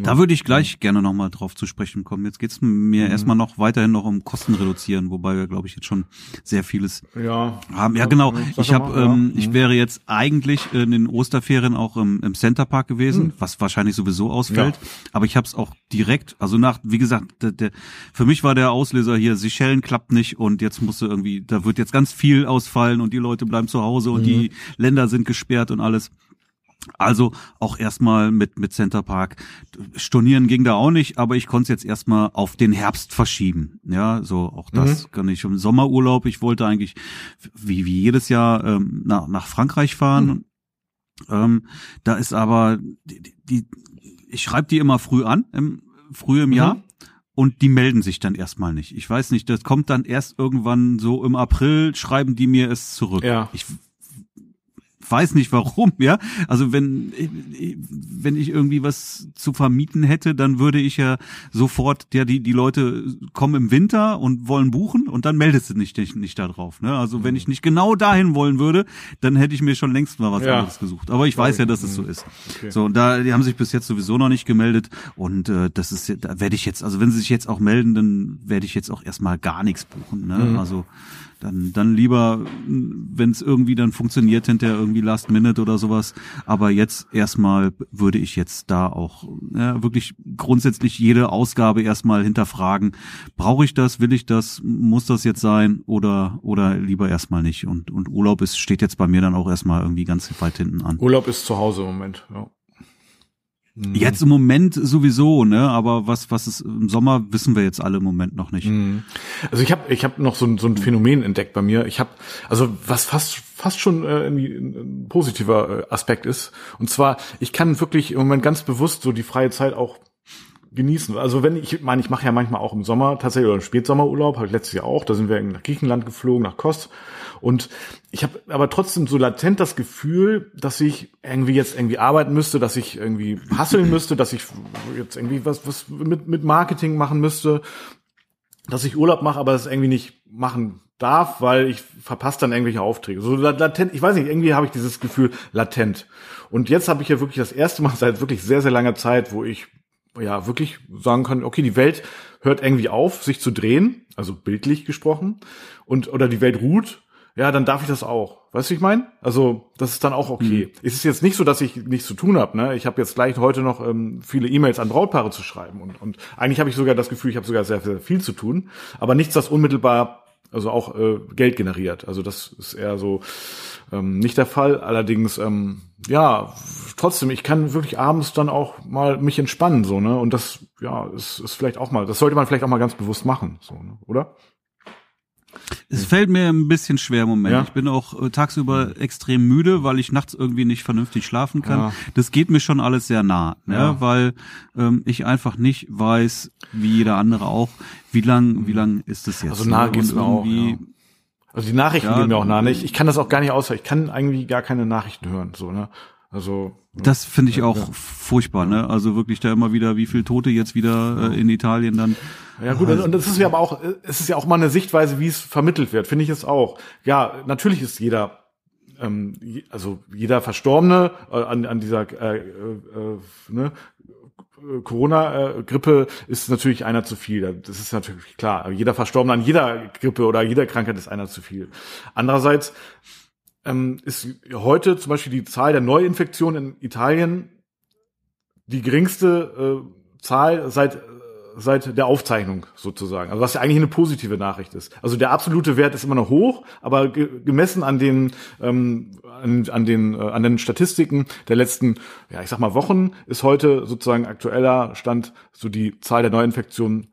Da würde ich gleich gerne nochmal drauf zu sprechen kommen. Jetzt geht's mir mhm. erstmal noch weiterhin noch um Kosten reduzieren, wobei wir, glaube ich, jetzt schon sehr vieles ja. haben. Ja, genau. Ich habe, ähm, ja. ich mhm. wäre jetzt eigentlich in den Osterferien auch im, im Centerpark gewesen, mhm. was wahrscheinlich sowieso ausfällt. Ja. Aber ich habe es auch direkt, also nach, wie gesagt, der, der, für mich war der Auslöser hier, Seychellen klappt nicht und jetzt musste irgendwie, da wird jetzt ganz viel ausfallen und die Leute bleiben zu Hause und mhm. die Länder sind gesperrt und alles. Also auch erstmal mit, mit Center Park. Stornieren ging da auch nicht, aber ich konnte es jetzt erstmal auf den Herbst verschieben. Ja, so auch das mhm. kann ich im Sommerurlaub. Ich wollte eigentlich wie, wie jedes Jahr ähm, nach, nach Frankreich fahren. Mhm. Ähm, da ist aber die, die ich schreibe die immer früh an, im, früh im mhm. Jahr. Und die melden sich dann erstmal nicht. Ich weiß nicht, das kommt dann erst irgendwann so im April, schreiben die mir es zurück. Ja. Ich weiß nicht warum, [laughs] ja. Also wenn, wenn ich irgendwie was zu vermieten hätte, dann würde ich ja sofort, ja, die, die Leute kommen im Winter und wollen buchen und dann meldest du nicht, nicht, nicht da drauf, ne. Also wenn ich nicht genau dahin wollen würde, dann hätte ich mir schon längst mal was ja. anderes gesucht. Aber ich weiß ja, dass es so ist. Okay. So, und da, die haben sich bis jetzt sowieso noch nicht gemeldet und äh, das ist, da werde ich jetzt, also wenn sie sich jetzt auch melden, dann werde ich jetzt auch erstmal gar nichts buchen, ne. Mhm. Also dann, dann lieber, wenn es irgendwie dann funktioniert, hinterher irgendwie Last Minute oder sowas. Aber jetzt erstmal würde ich jetzt da auch ja, wirklich grundsätzlich jede Ausgabe erstmal hinterfragen. Brauche ich das? Will ich das? Muss das jetzt sein? Oder, oder lieber erstmal nicht? Und, und Urlaub ist, steht jetzt bei mir dann auch erstmal irgendwie ganz weit hinten an. Urlaub ist zu Hause im Moment, ja. Mhm. Jetzt im Moment sowieso, ne? Aber was was ist im Sommer wissen wir jetzt alle im Moment noch nicht. Mhm. Also ich habe ich habe noch so ein, so ein Phänomen entdeckt bei mir. Ich habe also was fast fast schon äh, ein positiver äh, Aspekt ist. Und zwar ich kann wirklich im Moment ganz bewusst so die freie Zeit auch genießen. Also wenn ich meine, ich mache ja manchmal auch im Sommer tatsächlich oder im Spätsommerurlaub, habe letztes Jahr auch. Da sind wir nach Griechenland geflogen, nach Kos. Und ich habe aber trotzdem so latent das Gefühl, dass ich irgendwie jetzt irgendwie arbeiten müsste, dass ich irgendwie hasseln müsste, dass ich jetzt irgendwie was, was mit, mit Marketing machen müsste, dass ich Urlaub mache, aber das irgendwie nicht machen darf, weil ich verpasse dann irgendwelche Aufträge. So latent, ich weiß nicht, irgendwie habe ich dieses Gefühl latent. Und jetzt habe ich ja wirklich das erste Mal [laughs] seit wirklich sehr, sehr langer Zeit, wo ich ja wirklich sagen kann, okay, die Welt hört irgendwie auf, sich zu drehen, also bildlich gesprochen, und oder die Welt ruht ja, dann darf ich das auch. Weißt du, ich meine? Also, das ist dann auch okay. Mhm. Es ist jetzt nicht so, dass ich nichts zu tun habe. Ne? Ich habe jetzt gleich heute noch ähm, viele E-Mails an Brautpaare zu schreiben. Und, und eigentlich habe ich sogar das Gefühl, ich habe sogar sehr, sehr viel zu tun. Aber nichts, was unmittelbar also auch äh, Geld generiert. Also das ist eher so ähm, nicht der Fall. Allerdings, ähm, ja, trotzdem, ich kann wirklich abends dann auch mal mich entspannen, so, ne? Und das, ja, ist, ist vielleicht auch mal, das sollte man vielleicht auch mal ganz bewusst machen, so, ne? oder? Es fällt mir ein bisschen schwer im Moment. Ja. Ich bin auch äh, tagsüber extrem müde, weil ich nachts irgendwie nicht vernünftig schlafen kann. Ja. Das geht mir schon alles sehr nah, ne? Ja. weil ähm, ich einfach nicht weiß, wie jeder andere auch, wie lang, wie lang ist das jetzt? Also nah ne? geht's mir auch. Ja. Also die Nachrichten ja, gehen mir auch nah nicht. Ich kann das auch gar nicht außer. Ich kann eigentlich gar keine Nachrichten hören, so ne. Also das finde ich auch ja. furchtbar, ne? Also wirklich da immer wieder, wie viel Tote jetzt wieder äh, in Italien dann. Ja gut, und das ist ja aber auch, es ist ja auch mal eine Sichtweise, wie es vermittelt wird, finde ich es auch. Ja, natürlich ist jeder, ähm, also jeder Verstorbene äh, an, an dieser äh, äh, ne, Corona-Grippe ist natürlich einer zu viel. Das ist natürlich klar. Jeder Verstorbene an jeder Grippe oder jeder Krankheit ist einer zu viel. Andererseits ähm, ist heute zum Beispiel die Zahl der Neuinfektionen in Italien die geringste äh, Zahl seit seit der Aufzeichnung sozusagen. Also was ja eigentlich eine positive Nachricht ist. Also der absolute Wert ist immer noch hoch, aber ge gemessen an den ähm, an, an den äh, an den Statistiken der letzten, ja ich sag mal Wochen, ist heute sozusagen aktueller Stand so die Zahl der Neuinfektionen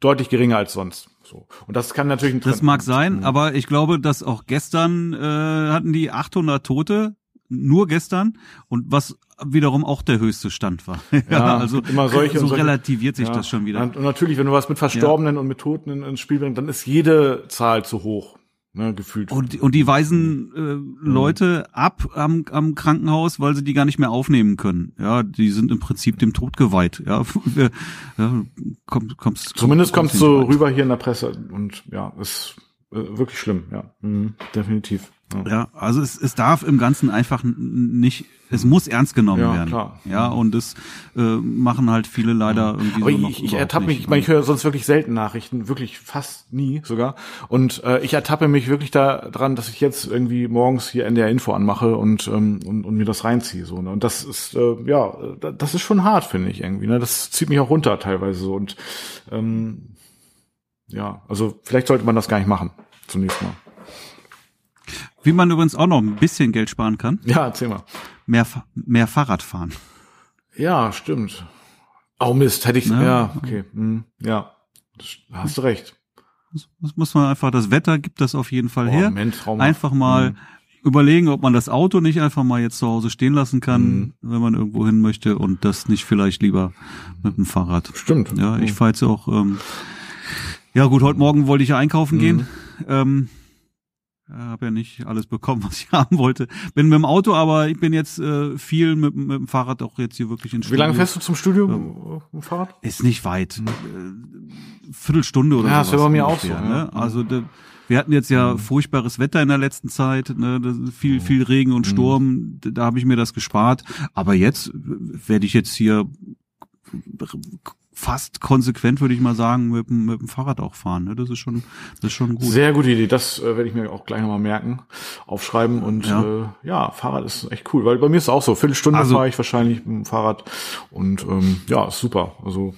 deutlich geringer als sonst. So. Und das kann natürlich ein Das mag sein, aber ich glaube, dass auch gestern äh, hatten die 800 Tote, nur gestern und was wiederum auch der höchste Stand war. [laughs] ja, also immer solche so solche, relativiert sich ja. das schon wieder. Und natürlich, wenn du was mit Verstorbenen ja. und mit Toten ins Spiel bringst, dann ist jede Zahl zu hoch ne, gefühlt. Und, und die weisen äh, mhm. Leute ab am, am Krankenhaus, weil sie die gar nicht mehr aufnehmen können. Ja, die sind im Prinzip dem Tod geweiht. Ja, [laughs] ja komm, kommst, Zumindest kommst du rüber hier in der Presse und ja, ist äh, wirklich schlimm. Ja, mhm, definitiv. Ja. also es, es darf im Ganzen einfach nicht, es muss ernst genommen ja, werden. Klar. Ja, und das äh, machen halt viele leider irgendwie Aber so ich, ich ertappe mich, ich meine, ich höre sonst wirklich selten Nachrichten, wirklich fast nie sogar. Und äh, ich ertappe mich wirklich da dran, dass ich jetzt irgendwie morgens hier NDR Info anmache und, ähm, und, und mir das reinziehe. So, ne? Und das ist, äh, ja, das ist schon hart, finde ich irgendwie. Ne? Das zieht mich auch runter teilweise so. Und ähm, ja, also vielleicht sollte man das gar nicht machen, zunächst mal. Wie man übrigens auch noch ein bisschen Geld sparen kann. Ja, erzähl mal. Mehr, mehr Fahrrad fahren. Ja, stimmt. Oh Mist, hätte ich, ja, ja okay, hm, ja, hast du recht. Das muss man einfach, das Wetter gibt das auf jeden Fall oh, her. Mensch, einfach mal mhm. überlegen, ob man das Auto nicht einfach mal jetzt zu Hause stehen lassen kann, mhm. wenn man irgendwo hin möchte und das nicht vielleicht lieber mit dem Fahrrad. Stimmt. Ja, ich mhm. fahre jetzt auch, ähm, ja gut, heute Morgen wollte ich ja einkaufen gehen. Mhm. Ähm, habe ja nicht alles bekommen, [laughs] was ich haben wollte. Bin mit dem Auto, aber ich bin jetzt äh, viel mit, mit dem Fahrrad auch jetzt hier wirklich in Studio. Wie lange fährst du zum Studio ähm, mit dem Fahrrad? Ist nicht weit. Mhm. Viertelstunde oder so. Ja, ist ja bei mir auch so. Ne? Mhm. Also de, wir hatten jetzt ja mhm. furchtbares Wetter in der letzten Zeit, ne? viel, viel Regen und Sturm. Mhm. Da habe ich mir das gespart. Aber jetzt werde ich jetzt hier fast konsequent, würde ich mal sagen, mit, mit dem Fahrrad auch fahren. Ne? Das ist schon, das ist schon gut. Sehr gute Idee. Das äh, werde ich mir auch gleich nochmal merken, aufschreiben und ja. Äh, ja, Fahrrad ist echt cool, weil bei mir ist es auch so. Viertelstunde also, fahre ich wahrscheinlich mit dem Fahrrad und ähm, ja, ist super. Also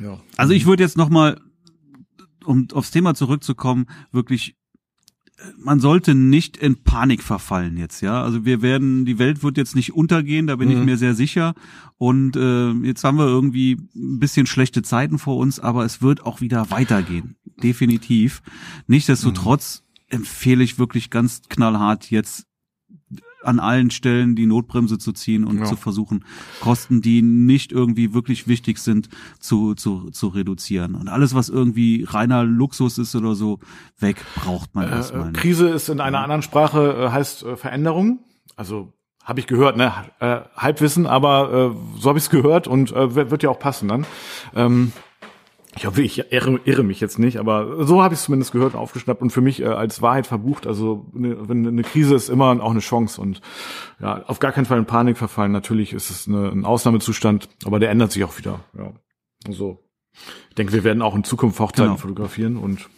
ja. Also ich würde jetzt nochmal, um aufs Thema zurückzukommen, wirklich man sollte nicht in Panik verfallen jetzt, ja. Also wir werden, die Welt wird jetzt nicht untergehen, da bin mhm. ich mir sehr sicher. Und äh, jetzt haben wir irgendwie ein bisschen schlechte Zeiten vor uns, aber es wird auch wieder weitergehen, definitiv. Nichtsdestotrotz mhm. empfehle ich wirklich ganz knallhart jetzt an allen Stellen die Notbremse zu ziehen und ja. zu versuchen, Kosten, die nicht irgendwie wirklich wichtig sind, zu, zu, zu reduzieren. Und alles, was irgendwie reiner Luxus ist oder so, weg braucht man äh, erstmal. Nicht. Krise ist in einer anderen Sprache, äh, heißt äh, Veränderung. Also habe ich gehört, ne? Äh, Halbwissen, aber äh, so habe ich es gehört und äh, wird ja auch passen dann. Ähm, ich hoffe, ich irre, irre mich jetzt nicht, aber so habe ich es zumindest gehört aufgeschnappt und für mich äh, als Wahrheit verbucht. Also ne, wenn eine Krise ist immer auch eine Chance und ja, auf gar keinen Fall in Panik verfallen. Natürlich ist es eine, ein Ausnahmezustand, aber der ändert sich auch wieder. Ja, also ich denke, wir werden auch in Zukunft Hochzeiten genau. fotografieren und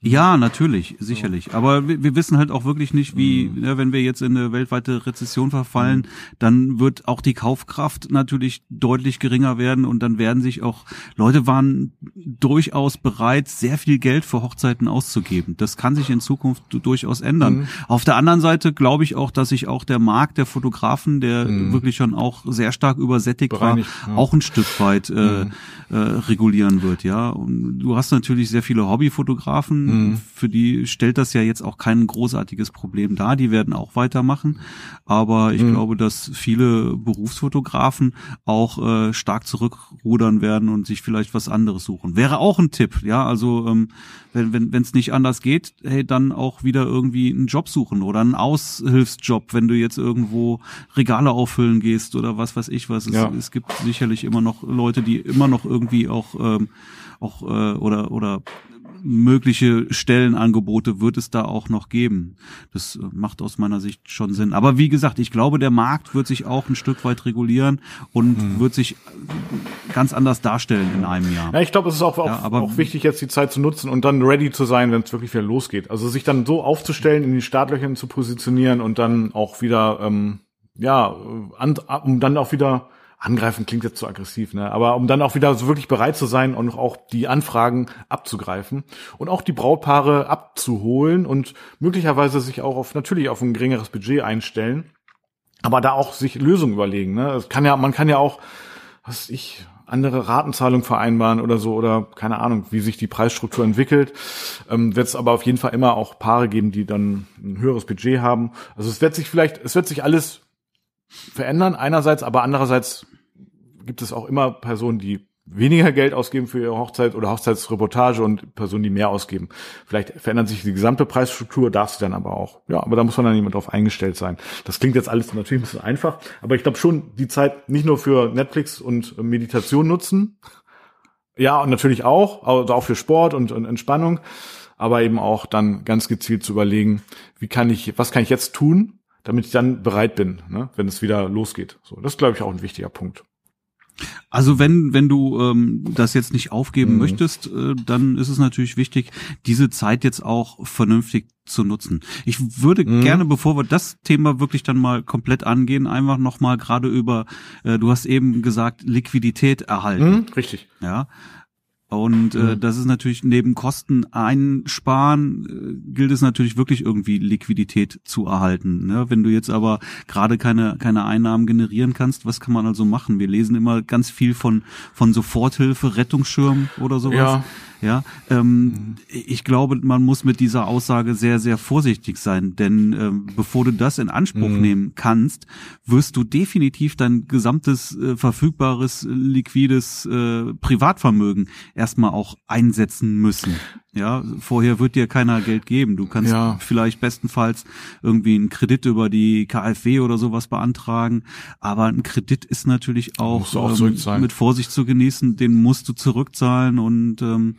Ja, natürlich, sicherlich. Aber wir, wir, wissen halt auch wirklich nicht, wie, mhm. ja, wenn wir jetzt in eine weltweite Rezession verfallen, mhm. dann wird auch die Kaufkraft natürlich deutlich geringer werden und dann werden sich auch, Leute waren durchaus bereit, sehr viel Geld für Hochzeiten auszugeben. Das kann sich in Zukunft durchaus ändern. Mhm. Auf der anderen Seite glaube ich auch, dass sich auch der Markt der Fotografen, der mhm. wirklich schon auch sehr stark übersättigt Bereinigt, war, ja. auch ein Stück weit äh, mhm. äh, regulieren wird, ja. Und du hast natürlich sehr viele Hobbyfotografen, Mhm. Für die stellt das ja jetzt auch kein großartiges Problem dar. Die werden auch weitermachen. Aber ich mhm. glaube, dass viele Berufsfotografen auch äh, stark zurückrudern werden und sich vielleicht was anderes suchen. Wäre auch ein Tipp, ja. Also ähm, wenn wenn wenn es nicht anders geht, hey, dann auch wieder irgendwie einen Job suchen oder einen Aushilfsjob, wenn du jetzt irgendwo Regale auffüllen gehst oder was weiß ich was. Es, ja. es gibt sicherlich immer noch Leute, die immer noch irgendwie auch ähm, auch äh, oder oder mögliche Stellenangebote wird es da auch noch geben. Das äh, macht aus meiner Sicht schon Sinn. Aber wie gesagt, ich glaube, der Markt wird sich auch ein Stück weit regulieren und hm. wird sich ganz anders darstellen in einem Jahr. Ja, ich glaube, es ist auch, ja, aber, auch wichtig, jetzt die Zeit zu nutzen und dann ready zu sein, wenn es wirklich wieder losgeht. Also sich dann so aufzustellen, in die Startlöchern zu positionieren und dann auch wieder, ähm, ja, an, um dann auch wieder angreifen klingt jetzt zu aggressiv, ne? Aber um dann auch wieder so wirklich bereit zu sein und auch die Anfragen abzugreifen und auch die Brautpaare abzuholen und möglicherweise sich auch auf natürlich auf ein geringeres Budget einstellen, aber da auch sich Lösungen überlegen. Ne? Es kann ja, man kann ja auch, was ich andere Ratenzahlung vereinbaren oder so oder keine Ahnung, wie sich die Preisstruktur entwickelt. Ähm, wird es aber auf jeden Fall immer auch Paare geben, die dann ein höheres Budget haben. Also es wird sich vielleicht, es wird sich alles verändern einerseits, aber andererseits gibt es auch immer Personen, die weniger Geld ausgeben für ihre Hochzeit oder Hochzeitsreportage und Personen, die mehr ausgeben. Vielleicht verändert sich die gesamte Preisstruktur, darf sie dann aber auch. Ja, aber da muss man dann jemand drauf eingestellt sein. Das klingt jetzt alles natürlich ein bisschen einfach, aber ich glaube schon, die Zeit nicht nur für Netflix und Meditation nutzen, ja, und natürlich auch, also auch für Sport und, und Entspannung, aber eben auch dann ganz gezielt zu überlegen, wie kann ich, was kann ich jetzt tun, damit ich dann bereit bin, ne, wenn es wieder losgeht. So, das ist, glaube ich, auch ein wichtiger Punkt. Also wenn wenn du ähm, das jetzt nicht aufgeben mhm. möchtest, äh, dann ist es natürlich wichtig, diese Zeit jetzt auch vernünftig zu nutzen. Ich würde mhm. gerne, bevor wir das Thema wirklich dann mal komplett angehen, einfach noch mal gerade über. Äh, du hast eben gesagt Liquidität erhalten. Mhm, richtig. Ja. Und äh, mhm. das ist natürlich neben Kosten einsparen, äh, gilt es natürlich wirklich irgendwie Liquidität zu erhalten. Ne? Wenn du jetzt aber gerade keine, keine Einnahmen generieren kannst, was kann man also machen? Wir lesen immer ganz viel von, von Soforthilfe, Rettungsschirm oder sowas. Ja. Ja, ähm, mhm. ich glaube, man muss mit dieser Aussage sehr, sehr vorsichtig sein, denn ähm, bevor du das in Anspruch mhm. nehmen kannst, wirst du definitiv dein gesamtes äh, verfügbares liquides äh, Privatvermögen erstmal auch einsetzen müssen. Ja, vorher wird dir keiner Geld geben. Du kannst ja. vielleicht bestenfalls irgendwie einen Kredit über die KfW oder sowas beantragen. Aber ein Kredit ist natürlich auch, auch ähm, mit Vorsicht zu genießen. Den musst du zurückzahlen und ähm,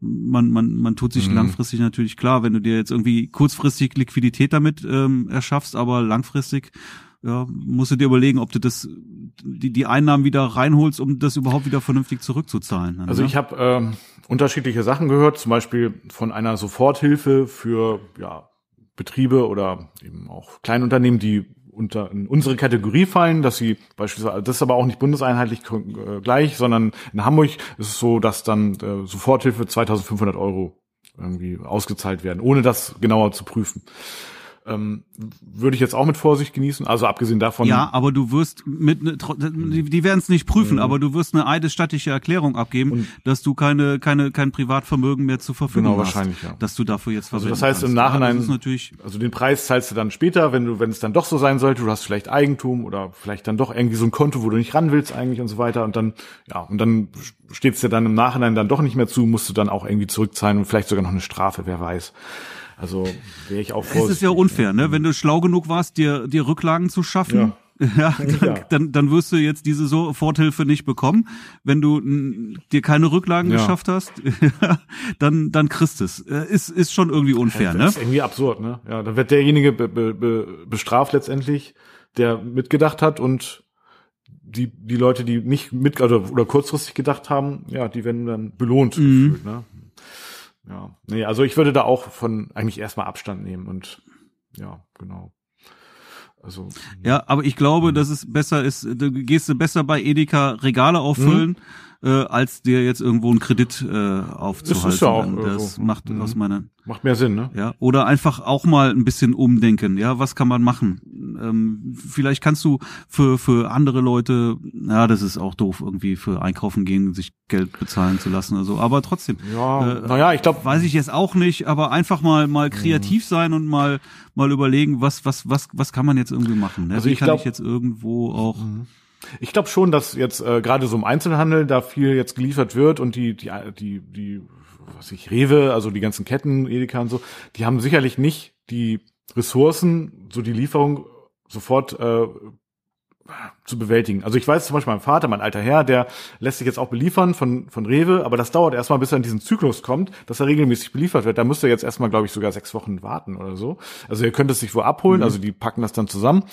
man, man, man tut sich mhm. langfristig natürlich klar, wenn du dir jetzt irgendwie kurzfristig Liquidität damit ähm, erschaffst, aber langfristig ja, musst du dir überlegen, ob du das die, die Einnahmen wieder reinholst, um das überhaupt wieder vernünftig zurückzuzahlen. Dann, also ja? ich habe ähm, unterschiedliche Sachen gehört, zum Beispiel von einer Soforthilfe für ja, Betriebe oder eben auch Kleinunternehmen, die unter in unsere Kategorie fallen, dass sie beispielsweise, das ist aber auch nicht bundeseinheitlich äh, gleich, sondern in Hamburg ist es so, dass dann äh, Soforthilfe 2500 Euro irgendwie ausgezahlt werden, ohne das genauer zu prüfen ähm, würde ich jetzt auch mit Vorsicht genießen. Also abgesehen davon. Ja, aber du wirst mit ne, die, die werden es nicht prüfen, mhm. aber du wirst eine eidesstattliche Erklärung abgeben, und dass du keine keine kein Privatvermögen mehr zur Verfügung genau, hast. wahrscheinlich, ja. Dass du dafür jetzt Also das heißt kannst. im Nachhinein ja, natürlich also den Preis zahlst du dann später, wenn du wenn es dann doch so sein sollte, du hast vielleicht Eigentum oder vielleicht dann doch irgendwie so ein Konto, wo du nicht ran willst eigentlich und so weiter und dann ja, und dann steht es dir dann im Nachhinein dann doch nicht mehr zu, musst du dann auch irgendwie zurückzahlen und vielleicht sogar noch eine Strafe, wer weiß. Also wäre ich auch vorsichtig. Es ist ja unfair, ne? Wenn du schlau genug warst, dir, dir Rücklagen zu schaffen. Ja. [laughs] Ja, dann, ja. dann, dann wirst du jetzt diese Soforthilfe nicht bekommen. Wenn du dir keine Rücklagen ja. geschafft hast, [laughs] dann, dann kriegst es. Äh, ist, ist schon irgendwie unfair, das ne? ist irgendwie absurd, ne? Ja, dann wird derjenige be, be, be, bestraft letztendlich, der mitgedacht hat und die, die Leute, die nicht mit, oder, oder kurzfristig gedacht haben, ja, die werden dann belohnt. Mhm. Gefühlt, ne? Ja, nee, also ich würde da auch von eigentlich erstmal Abstand nehmen und ja, genau. Also ja, aber ich glaube, dass es besser ist, du gehst du besser bei Edeka Regale auffüllen. Äh, als dir jetzt irgendwo einen Kredit äh, aufzuhalten. Das ist ja auch das so. macht mhm. aus meiner macht mehr Sinn, ne? Ja, oder einfach auch mal ein bisschen umdenken. Ja, was kann man machen? Ähm, vielleicht kannst du für für andere Leute, ja, das ist auch doof irgendwie für einkaufen gehen, sich Geld bezahlen zu lassen oder so, aber trotzdem. Ja, äh, naja, ich glaube, weiß ich jetzt auch nicht, aber einfach mal mal mhm. kreativ mhm. sein und mal mal überlegen, was was was was kann man jetzt irgendwie machen? Ne? Also Wie ich kann glaub, ich jetzt irgendwo auch mhm ich glaube schon, dass jetzt äh, gerade so im Einzelhandel da viel jetzt geliefert wird und die, die, die, die, was ich, Rewe, also die ganzen Ketten, Edeka und so, die haben sicherlich nicht die Ressourcen, so die Lieferung sofort äh, zu bewältigen. Also ich weiß zum Beispiel mein Vater, mein alter Herr, der lässt sich jetzt auch beliefern von, von Rewe, aber das dauert erstmal, bis er in diesen Zyklus kommt, dass er regelmäßig beliefert wird. Da müsste er jetzt erstmal, glaube ich, sogar sechs Wochen warten oder so. Also ihr könnt es sich wo abholen, mhm. also die packen das dann zusammen.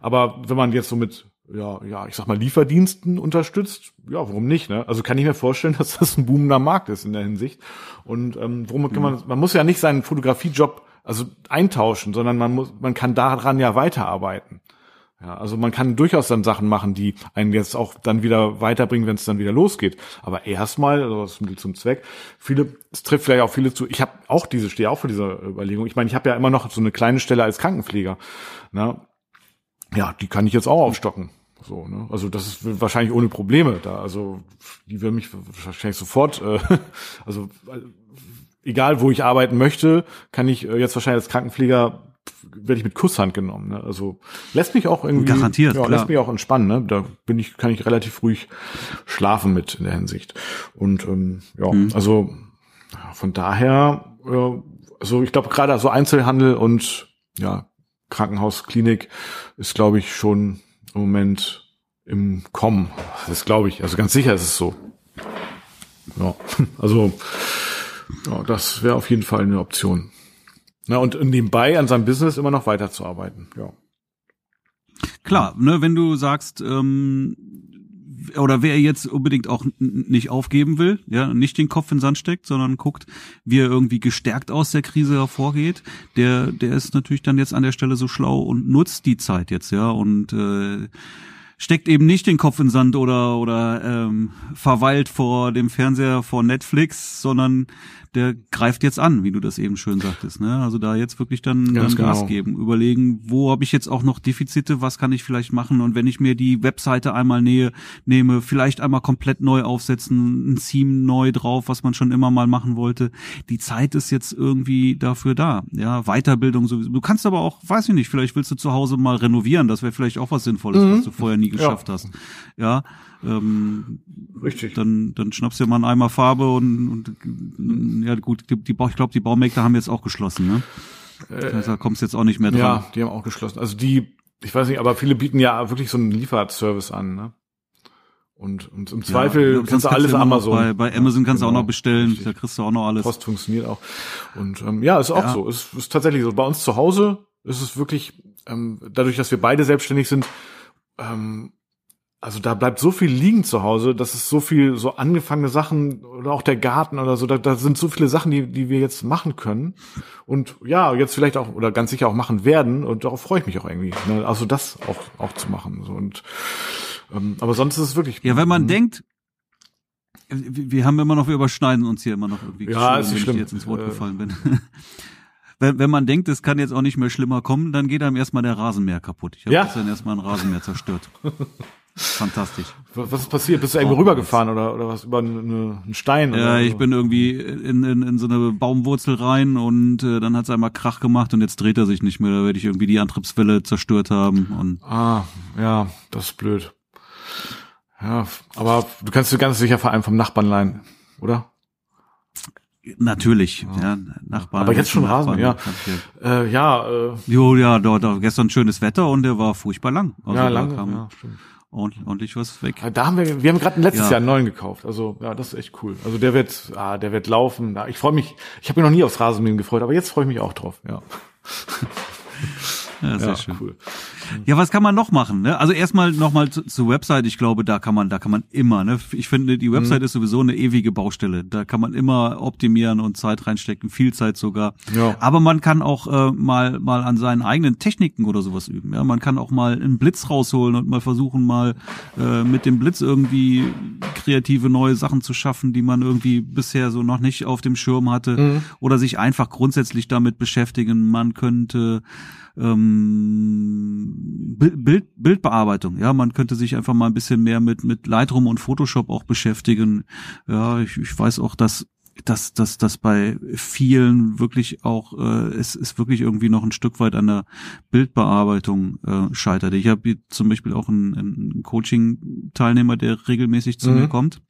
Aber wenn man jetzt so mit ja, ja, ich sag mal, Lieferdiensten unterstützt, ja, warum nicht, ne? Also kann ich mir vorstellen, [laughs] dass das ein boomender Markt ist in der Hinsicht. Und ähm, warum kann man, man muss ja nicht seinen Fotografiejob also eintauschen, sondern man muss, man kann daran ja weiterarbeiten. Ja, also man kann durchaus dann Sachen machen, die einen jetzt auch dann wieder weiterbringen, wenn es dann wieder losgeht. Aber erstmal, also das Mittel zum Zweck, viele, es trifft vielleicht auch viele zu. Ich habe auch diese, stehe auch vor dieser Überlegung. Ich meine, ich habe ja immer noch so eine kleine Stelle als Krankenpfleger. Ne? Ja, die kann ich jetzt auch aufstocken. So, ne? Also das ist wahrscheinlich ohne Probleme da. Also die will mich wahrscheinlich sofort, äh, [laughs] also äh, egal wo ich arbeiten möchte, kann ich äh, jetzt wahrscheinlich als Krankenpfleger werde ich mit Kusshand genommen. Ne? Also lässt mich auch irgendwie garantiert, ja, lässt mich auch entspannen. Ne? Da bin ich, kann ich relativ ruhig schlafen mit in der Hinsicht. Und ähm, ja, mhm. also von daher, äh, also ich glaube gerade so Einzelhandel und ja Krankenhaus, Klinik ist, glaube ich, schon im Moment im Kommen. Das glaube ich. Also ganz sicher ist es so. Ja, [laughs] also ja, das wäre auf jeden Fall eine Option. Na, und nebenbei an seinem Business immer noch weiterzuarbeiten, ja. Klar, ne, wenn du sagst, ähm, oder wer jetzt unbedingt auch nicht aufgeben will, ja, nicht den Kopf in den Sand steckt, sondern guckt, wie er irgendwie gestärkt aus der Krise hervorgeht, der, der ist natürlich dann jetzt an der Stelle so schlau und nutzt die Zeit jetzt, ja, und äh, steckt eben nicht den Kopf in den Sand oder oder ähm, verweilt vor dem Fernseher vor Netflix, sondern der greift jetzt an, wie du das eben schön sagtest. Ne? Also da jetzt wirklich dann, dann genau. Gas geben, überlegen, wo habe ich jetzt auch noch Defizite, was kann ich vielleicht machen und wenn ich mir die Webseite einmal nähe, nehme, vielleicht einmal komplett neu aufsetzen, ein Theme neu drauf, was man schon immer mal machen wollte. Die Zeit ist jetzt irgendwie dafür da. Ja, Weiterbildung sowieso. Du kannst aber auch, weiß ich nicht, vielleicht willst du zu Hause mal renovieren, das wäre vielleicht auch was Sinnvolles, mhm. was du vorher nie geschafft ja. hast. Ja, ähm, Richtig. Dann, dann schnappst du dir mal einen Eimer Farbe und, und ja gut, die, die ich glaube, die Baumärkte haben jetzt auch geschlossen, ne? Äh, da kommst du jetzt auch nicht mehr dran. Ja, die haben auch geschlossen. Also die, ich weiß nicht, aber viele bieten ja wirklich so einen Lieferservice an, ne? Und, und im Zweifel ja, kannst du alles Amazon. Bei, bei Amazon kannst genau, du auch noch bestellen, richtig. da kriegst du auch noch alles. Post funktioniert auch. Und ähm, ja, ist auch ja. so. Ist, ist tatsächlich so. Bei uns zu Hause ist es wirklich, ähm, dadurch, dass wir beide selbstständig sind, ähm, also da bleibt so viel liegen zu Hause, das ist so viel so angefangene Sachen oder auch der Garten oder so, da, da sind so viele Sachen, die, die wir jetzt machen können und ja, jetzt vielleicht auch oder ganz sicher auch machen werden und darauf freue ich mich auch irgendwie, ne? also das auch auch zu machen so und ähm, aber sonst ist es wirklich ja, wenn man denkt, wir haben immer noch, wir überschneiden uns hier immer noch irgendwie. Ja, ist wenn schlimm. ich jetzt ins Wort äh, gefallen bin. [laughs] wenn, wenn man denkt, es kann jetzt auch nicht mehr schlimmer kommen, dann geht einem erstmal der Rasenmäher kaputt. Ich habe ja? dann erstmal einen Rasenmäher zerstört. [laughs] Fantastisch. Was ist passiert? Bist du irgendwo rübergefahren oder, oder was? Über eine, einen Stein? Ja, ich bin irgendwie in, in, in so eine Baumwurzel rein und äh, dann hat es einmal Krach gemacht und jetzt dreht er sich nicht mehr. Da werde ich irgendwie die Antriebswelle zerstört haben. Und ah, ja, das ist blöd. Ja, aber du kannst du ganz sicher vor allem vom Nachbarn leihen, oder? Natürlich, ja, ja Nachbarn. Aber jetzt schon Rasen, ja. Äh, ja, äh. Jo, ja, dort, dort gestern schönes Wetter und der war furchtbar lang. Also ja, lang, ja, stimmt ordentlich, ordentlich was weg. Da haben wir, wir haben gerade letztes ja. Jahr einen neuen gekauft. Also ja, das ist echt cool. Also der wird, ah, der wird laufen. Ich freue mich. Ich habe mich noch nie aufs Rasenmähen gefreut, aber jetzt freue ich mich auch drauf. Ja. [laughs] ja, sehr ja, schön. Cool. Ja, was kann man noch machen? Ne? Also erstmal nochmal zu, zur Website. Ich glaube, da kann man, da kann man immer. Ne? Ich finde, die Website mhm. ist sowieso eine ewige Baustelle. Da kann man immer optimieren und Zeit reinstecken, viel Zeit sogar. Ja. Aber man kann auch äh, mal mal an seinen eigenen Techniken oder sowas üben. Ja, man kann auch mal einen Blitz rausholen und mal versuchen, mal äh, mit dem Blitz irgendwie kreative neue Sachen zu schaffen, die man irgendwie bisher so noch nicht auf dem Schirm hatte. Mhm. Oder sich einfach grundsätzlich damit beschäftigen. Man könnte ähm, Bild, Bildbearbeitung. Ja, man könnte sich einfach mal ein bisschen mehr mit mit Lightroom und Photoshop auch beschäftigen. Ja, ich, ich weiß auch, dass dass dass dass bei vielen wirklich auch äh, es ist wirklich irgendwie noch ein Stück weit an der Bildbearbeitung äh, scheitert. Ich habe zum Beispiel auch einen, einen Coaching-Teilnehmer, der regelmäßig zu mhm. mir kommt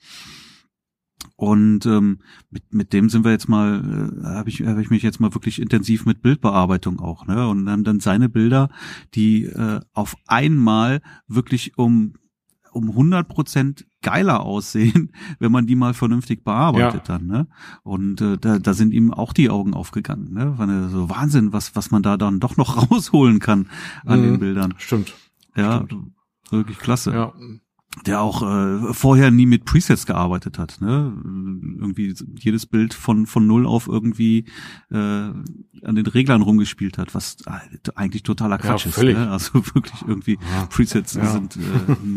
und ähm, mit, mit dem sind wir jetzt mal, äh, habe ich, hab ich mich jetzt mal wirklich intensiv mit Bildbearbeitung auch, ne? Und dann, dann seine Bilder, die äh, auf einmal wirklich um um 100 Prozent geiler aussehen, [laughs] wenn man die mal vernünftig bearbeitet ja. dann, ne? Und äh, da, da sind ihm auch die Augen aufgegangen, ne? Weil so Wahnsinn, was was man da dann doch noch [laughs] rausholen kann an mhm. den Bildern. Stimmt. Ja, Stimmt. wirklich klasse. Ja der auch äh, vorher nie mit Presets gearbeitet hat. Ne? Irgendwie jedes Bild von von null auf irgendwie äh, an den Reglern rumgespielt hat, was eigentlich totaler Quatsch ja, ist. Ne? Also [laughs] wirklich irgendwie ja. Presets ja. sind äh,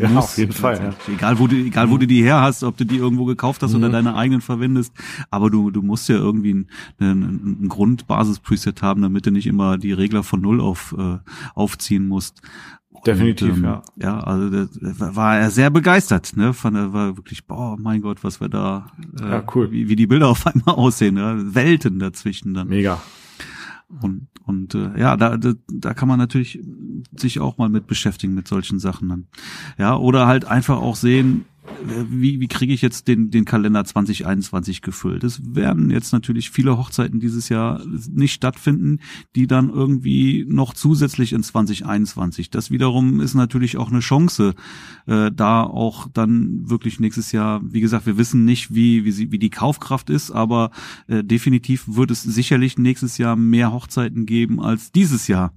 [laughs] ja, auf jeden Fall. Ja. Egal wo du egal wo du die her hast, ob du die irgendwo gekauft hast mhm. oder deine eigenen verwendest, aber du du musst ja irgendwie ein, ein, ein Grundbasis-Preset haben, damit du nicht immer die Regler von null auf äh, aufziehen musst. Definitiv, und, ähm, ja. Ja, also da war er sehr begeistert, ne? Von der war wirklich, boah, mein Gott, was wir da, äh, ja, cool. wie, wie die Bilder auf einmal [laughs] aussehen, ne? Welten dazwischen dann. Mega. Und und äh, ja, da, da da kann man natürlich sich auch mal mit beschäftigen mit solchen Sachen dann. Ja, oder halt einfach auch sehen, wie, wie kriege ich jetzt den, den Kalender 2021 gefüllt? Es werden jetzt natürlich viele Hochzeiten dieses Jahr nicht stattfinden, die dann irgendwie noch zusätzlich in 2021. Das wiederum ist natürlich auch eine Chance, äh, da auch dann wirklich nächstes Jahr, wie gesagt, wir wissen nicht, wie, wie, sie, wie die Kaufkraft ist, aber äh, definitiv wird es sicherlich nächstes Jahr mehr Hochzeiten geben als dieses Jahr.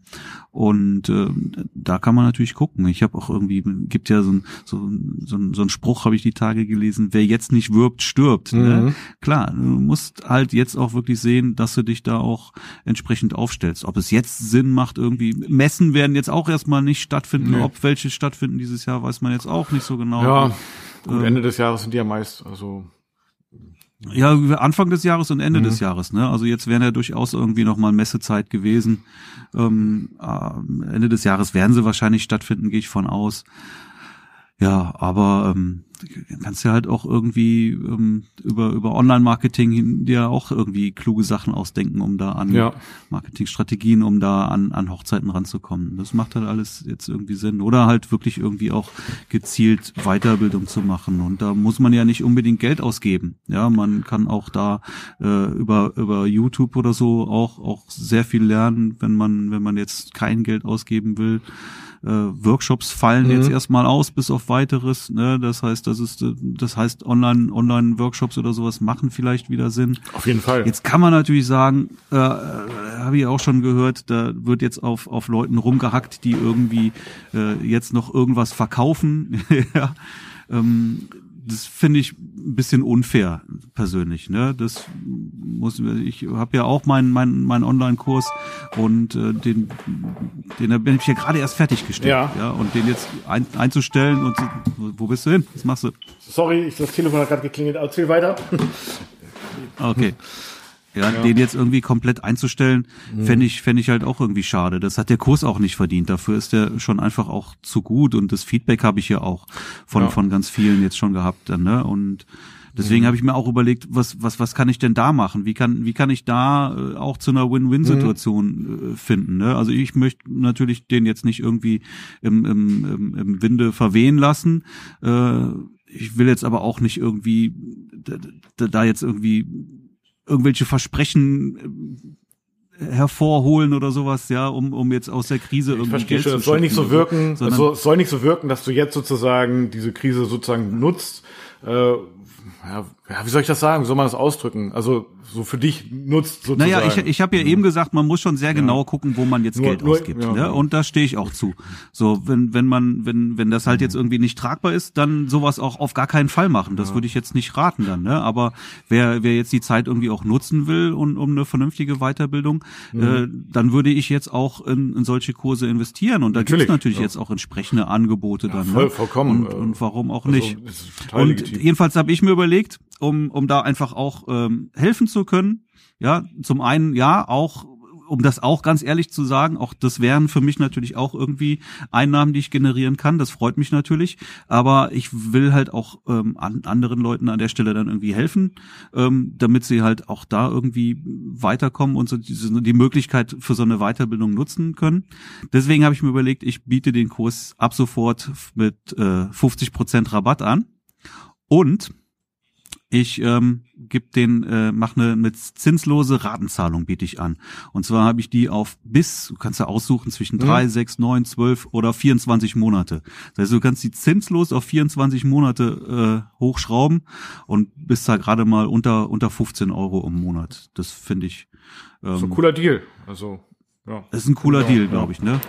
Und äh, da kann man natürlich gucken. Ich habe auch irgendwie, gibt ja so ein, so, so, so ein Spruch, habe ich die Tage gelesen, wer jetzt nicht wirbt, stirbt. Ne? Mhm. Ne? Klar, du musst halt jetzt auch wirklich sehen, dass du dich da auch entsprechend aufstellst. Ob es jetzt Sinn macht, irgendwie, Messen werden jetzt auch erstmal nicht stattfinden. Nee. Ob welche stattfinden dieses Jahr, weiß man jetzt auch nicht so genau. Ja, gut, ähm, Ende des Jahres sind die ja meist, also ja, Anfang des Jahres und Ende mhm. des Jahres, ne? Also jetzt wären ja durchaus irgendwie noch mal Messezeit gewesen. Ähm, äh, Ende des Jahres werden sie wahrscheinlich stattfinden, gehe ich von aus. Ja, aber ähm, kannst ja halt auch irgendwie ähm, über über Online-Marketing dir auch irgendwie kluge Sachen ausdenken, um da an ja. Marketingstrategien, um da an an Hochzeiten ranzukommen. Das macht halt alles jetzt irgendwie Sinn. Oder halt wirklich irgendwie auch gezielt Weiterbildung zu machen. Und da muss man ja nicht unbedingt Geld ausgeben. Ja, man kann auch da äh, über über YouTube oder so auch auch sehr viel lernen, wenn man wenn man jetzt kein Geld ausgeben will Workshops fallen mhm. jetzt erstmal aus bis auf weiteres. Ne? Das heißt, das ist, das heißt, Online, Online-Workshops oder sowas machen vielleicht wieder Sinn. Auf jeden Fall. Jetzt kann man natürlich sagen, äh, habe ich auch schon gehört, da wird jetzt auf, auf Leuten rumgehackt, die irgendwie äh, jetzt noch irgendwas verkaufen. [laughs] ja. ähm, das finde ich ein bisschen unfair persönlich. Ne? Das muss ich habe ja auch meinen meinen meinen Online-Kurs und äh, den den bin ich ja gerade erst fertiggestellt. Ja. ja. Und den jetzt ein, einzustellen und wo bist du hin? Was machst du? Sorry, ich, das Telefon hat gerade geklingelt. Erzähl weiter. Okay. Ja, ja, den jetzt irgendwie komplett einzustellen, mhm. fände ich, fände ich halt auch irgendwie schade. Das hat der Kurs auch nicht verdient. Dafür ist der schon einfach auch zu gut und das Feedback habe ich ja auch von, ja. von ganz vielen jetzt schon gehabt. Dann, ne? Und deswegen mhm. habe ich mir auch überlegt, was, was, was kann ich denn da machen? Wie kann, wie kann ich da äh, auch zu einer Win-Win-Situation mhm. äh, finden? Ne? Also ich möchte natürlich den jetzt nicht irgendwie im, im, im, im Winde verwehen lassen. Äh, ich will jetzt aber auch nicht irgendwie da, da jetzt irgendwie irgendwelche Versprechen äh, hervorholen oder sowas, ja, um, um jetzt aus der Krise irgendwie ich Geld schon, es soll nicht so wirken, es soll, nicht so wirken, dass du jetzt sozusagen diese Krise sozusagen nutzt, äh, ja, wie soll ich das sagen? Wie soll man das ausdrücken? Also so für dich nutzt sozusagen. Naja, ich, ich habe ja eben gesagt, man muss schon sehr genau gucken, wo man jetzt Nur- Geld nur- ausgibt. ja, ne? ja. Und da stehe ich auch zu. So, wenn, wenn man, wenn, wenn das halt jetzt Mhm. irgendwie nicht tragbar ist, dann sowas auch auf gar keinen Fall machen. Das würde ich jetzt nicht raten dann, ne? Aber wer, wer jetzt die Zeit irgendwie auch nutzen will und um eine vernünftige Weiterbildung, Mhm. äh, dann würde ich jetzt auch in, in solche Kurse investieren. Und da gibt es Natürlich, natürlich ja. jetzt auch entsprechende Angebote dann. voll- ne? vollkommen, Und, und warum auch also, nicht? Und jedenfalls habe ich mir überlegt, um, um da einfach auch ähm, helfen zu können, ja, zum einen ja auch um das auch ganz ehrlich zu sagen, auch das wären für mich natürlich auch irgendwie Einnahmen, die ich generieren kann. Das freut mich natürlich. Aber ich will halt auch ähm, an anderen Leuten an der Stelle dann irgendwie helfen, ähm, damit sie halt auch da irgendwie weiterkommen und so diese, die Möglichkeit für so eine Weiterbildung nutzen können. Deswegen habe ich mir überlegt, ich biete den Kurs ab sofort mit äh, 50 Prozent Rabatt an. Und ich ähm, gebe den, äh, mache eine mit zinslose Ratenzahlung biete ich an. Und zwar habe ich die auf bis, du kannst ja aussuchen zwischen drei, sechs, neun, zwölf oder 24 Monate. Das heißt, du kannst die zinslos auf 24 Monate äh, hochschrauben und bist da gerade mal unter unter 15 Euro im Monat. Das finde ich. Ähm, so ein cooler Deal. Also, ja. das ist ein cooler Ja, Deal, glaube ich, ne?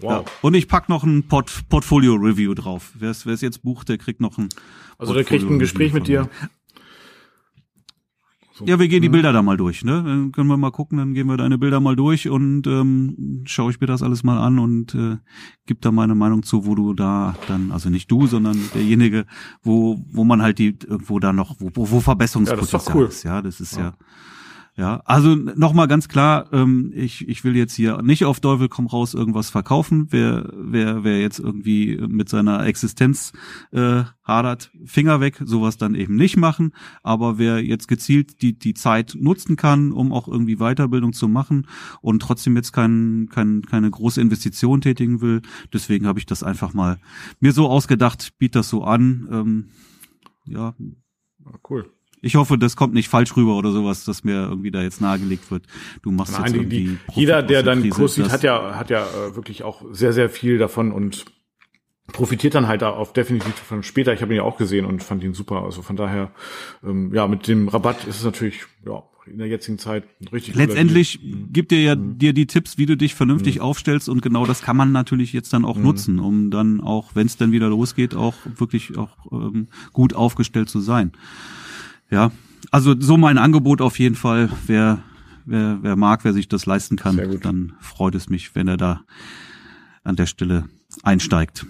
Wow. Ja. Und ich pack noch ein Port Portfolio-Review drauf. Wer es jetzt bucht, der kriegt noch ein Also der kriegt ein Gespräch mit dir. Ja, wir gehen die Bilder da mal durch, ne? Dann können wir mal gucken, dann gehen wir deine Bilder mal durch und ähm, schaue ich mir das alles mal an und äh, gib da meine Meinung zu, wo du da dann, also nicht du, sondern derjenige, wo wo man halt die irgendwo da noch, wo, wo Ja, Verbesserungspotenzial das ist cool. ist, ja, das ist ja. Ja, also nochmal ganz klar, ähm, ich, ich will jetzt hier nicht auf Teufel komm raus irgendwas verkaufen. Wer, wer, wer jetzt irgendwie mit seiner Existenz äh, hadert, Finger weg, sowas dann eben nicht machen. Aber wer jetzt gezielt die, die Zeit nutzen kann, um auch irgendwie Weiterbildung zu machen und trotzdem jetzt kein, kein, keine große Investition tätigen will, deswegen habe ich das einfach mal mir so ausgedacht, biet das so an. Ähm, ja, Ja, cool. Ich hoffe, das kommt nicht falsch rüber oder sowas, dass mir irgendwie da jetzt nahegelegt wird. Du machst Nein, jetzt irgendwie die, jeder, der dann Krise. Kurs sieht, hat ja, hat ja äh, wirklich auch sehr, sehr viel davon und profitiert dann halt auch definitiv von später. Ich habe ihn ja auch gesehen und fand ihn super. Also von daher, ähm, ja, mit dem Rabatt ist es natürlich, ja, in der jetzigen Zeit richtig Letztendlich. Mhm. gibt dir ja dir die Tipps, wie du dich vernünftig aufstellst und genau das kann man natürlich jetzt dann auch Mhm. nutzen, um dann auch, wenn es dann wieder losgeht, auch wirklich auch ähm, gut aufgestellt zu sein. Ja, also so mein Angebot auf jeden Fall. Wer wer wer mag, wer sich das leisten kann, dann freut es mich, wenn er da an der Stelle einsteigt.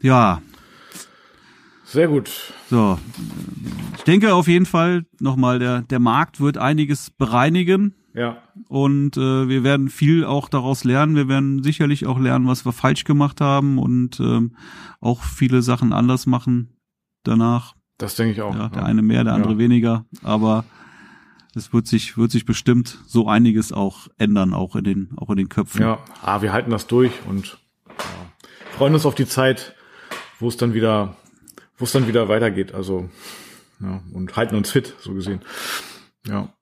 Ja, Sehr gut. so. Ich denke auf jeden Fall nochmal, der, der Markt wird einiges bereinigen Ja, und äh, wir werden viel auch daraus lernen. Wir werden sicherlich auch lernen, was wir falsch gemacht haben und ähm, auch viele Sachen anders machen danach. Das denke ich auch. Ja, der ja. eine mehr, der andere Ja. weniger, aber es wird sich wird sich bestimmt so einiges auch ändern, auch in den auch in den Köpfen. Ja, ah, wir halten das durch und ja, freuen uns auf die Zeit, wo es dann wieder, wo es dann wieder weitergeht. Also ja, und halten uns fit, so gesehen. Ja,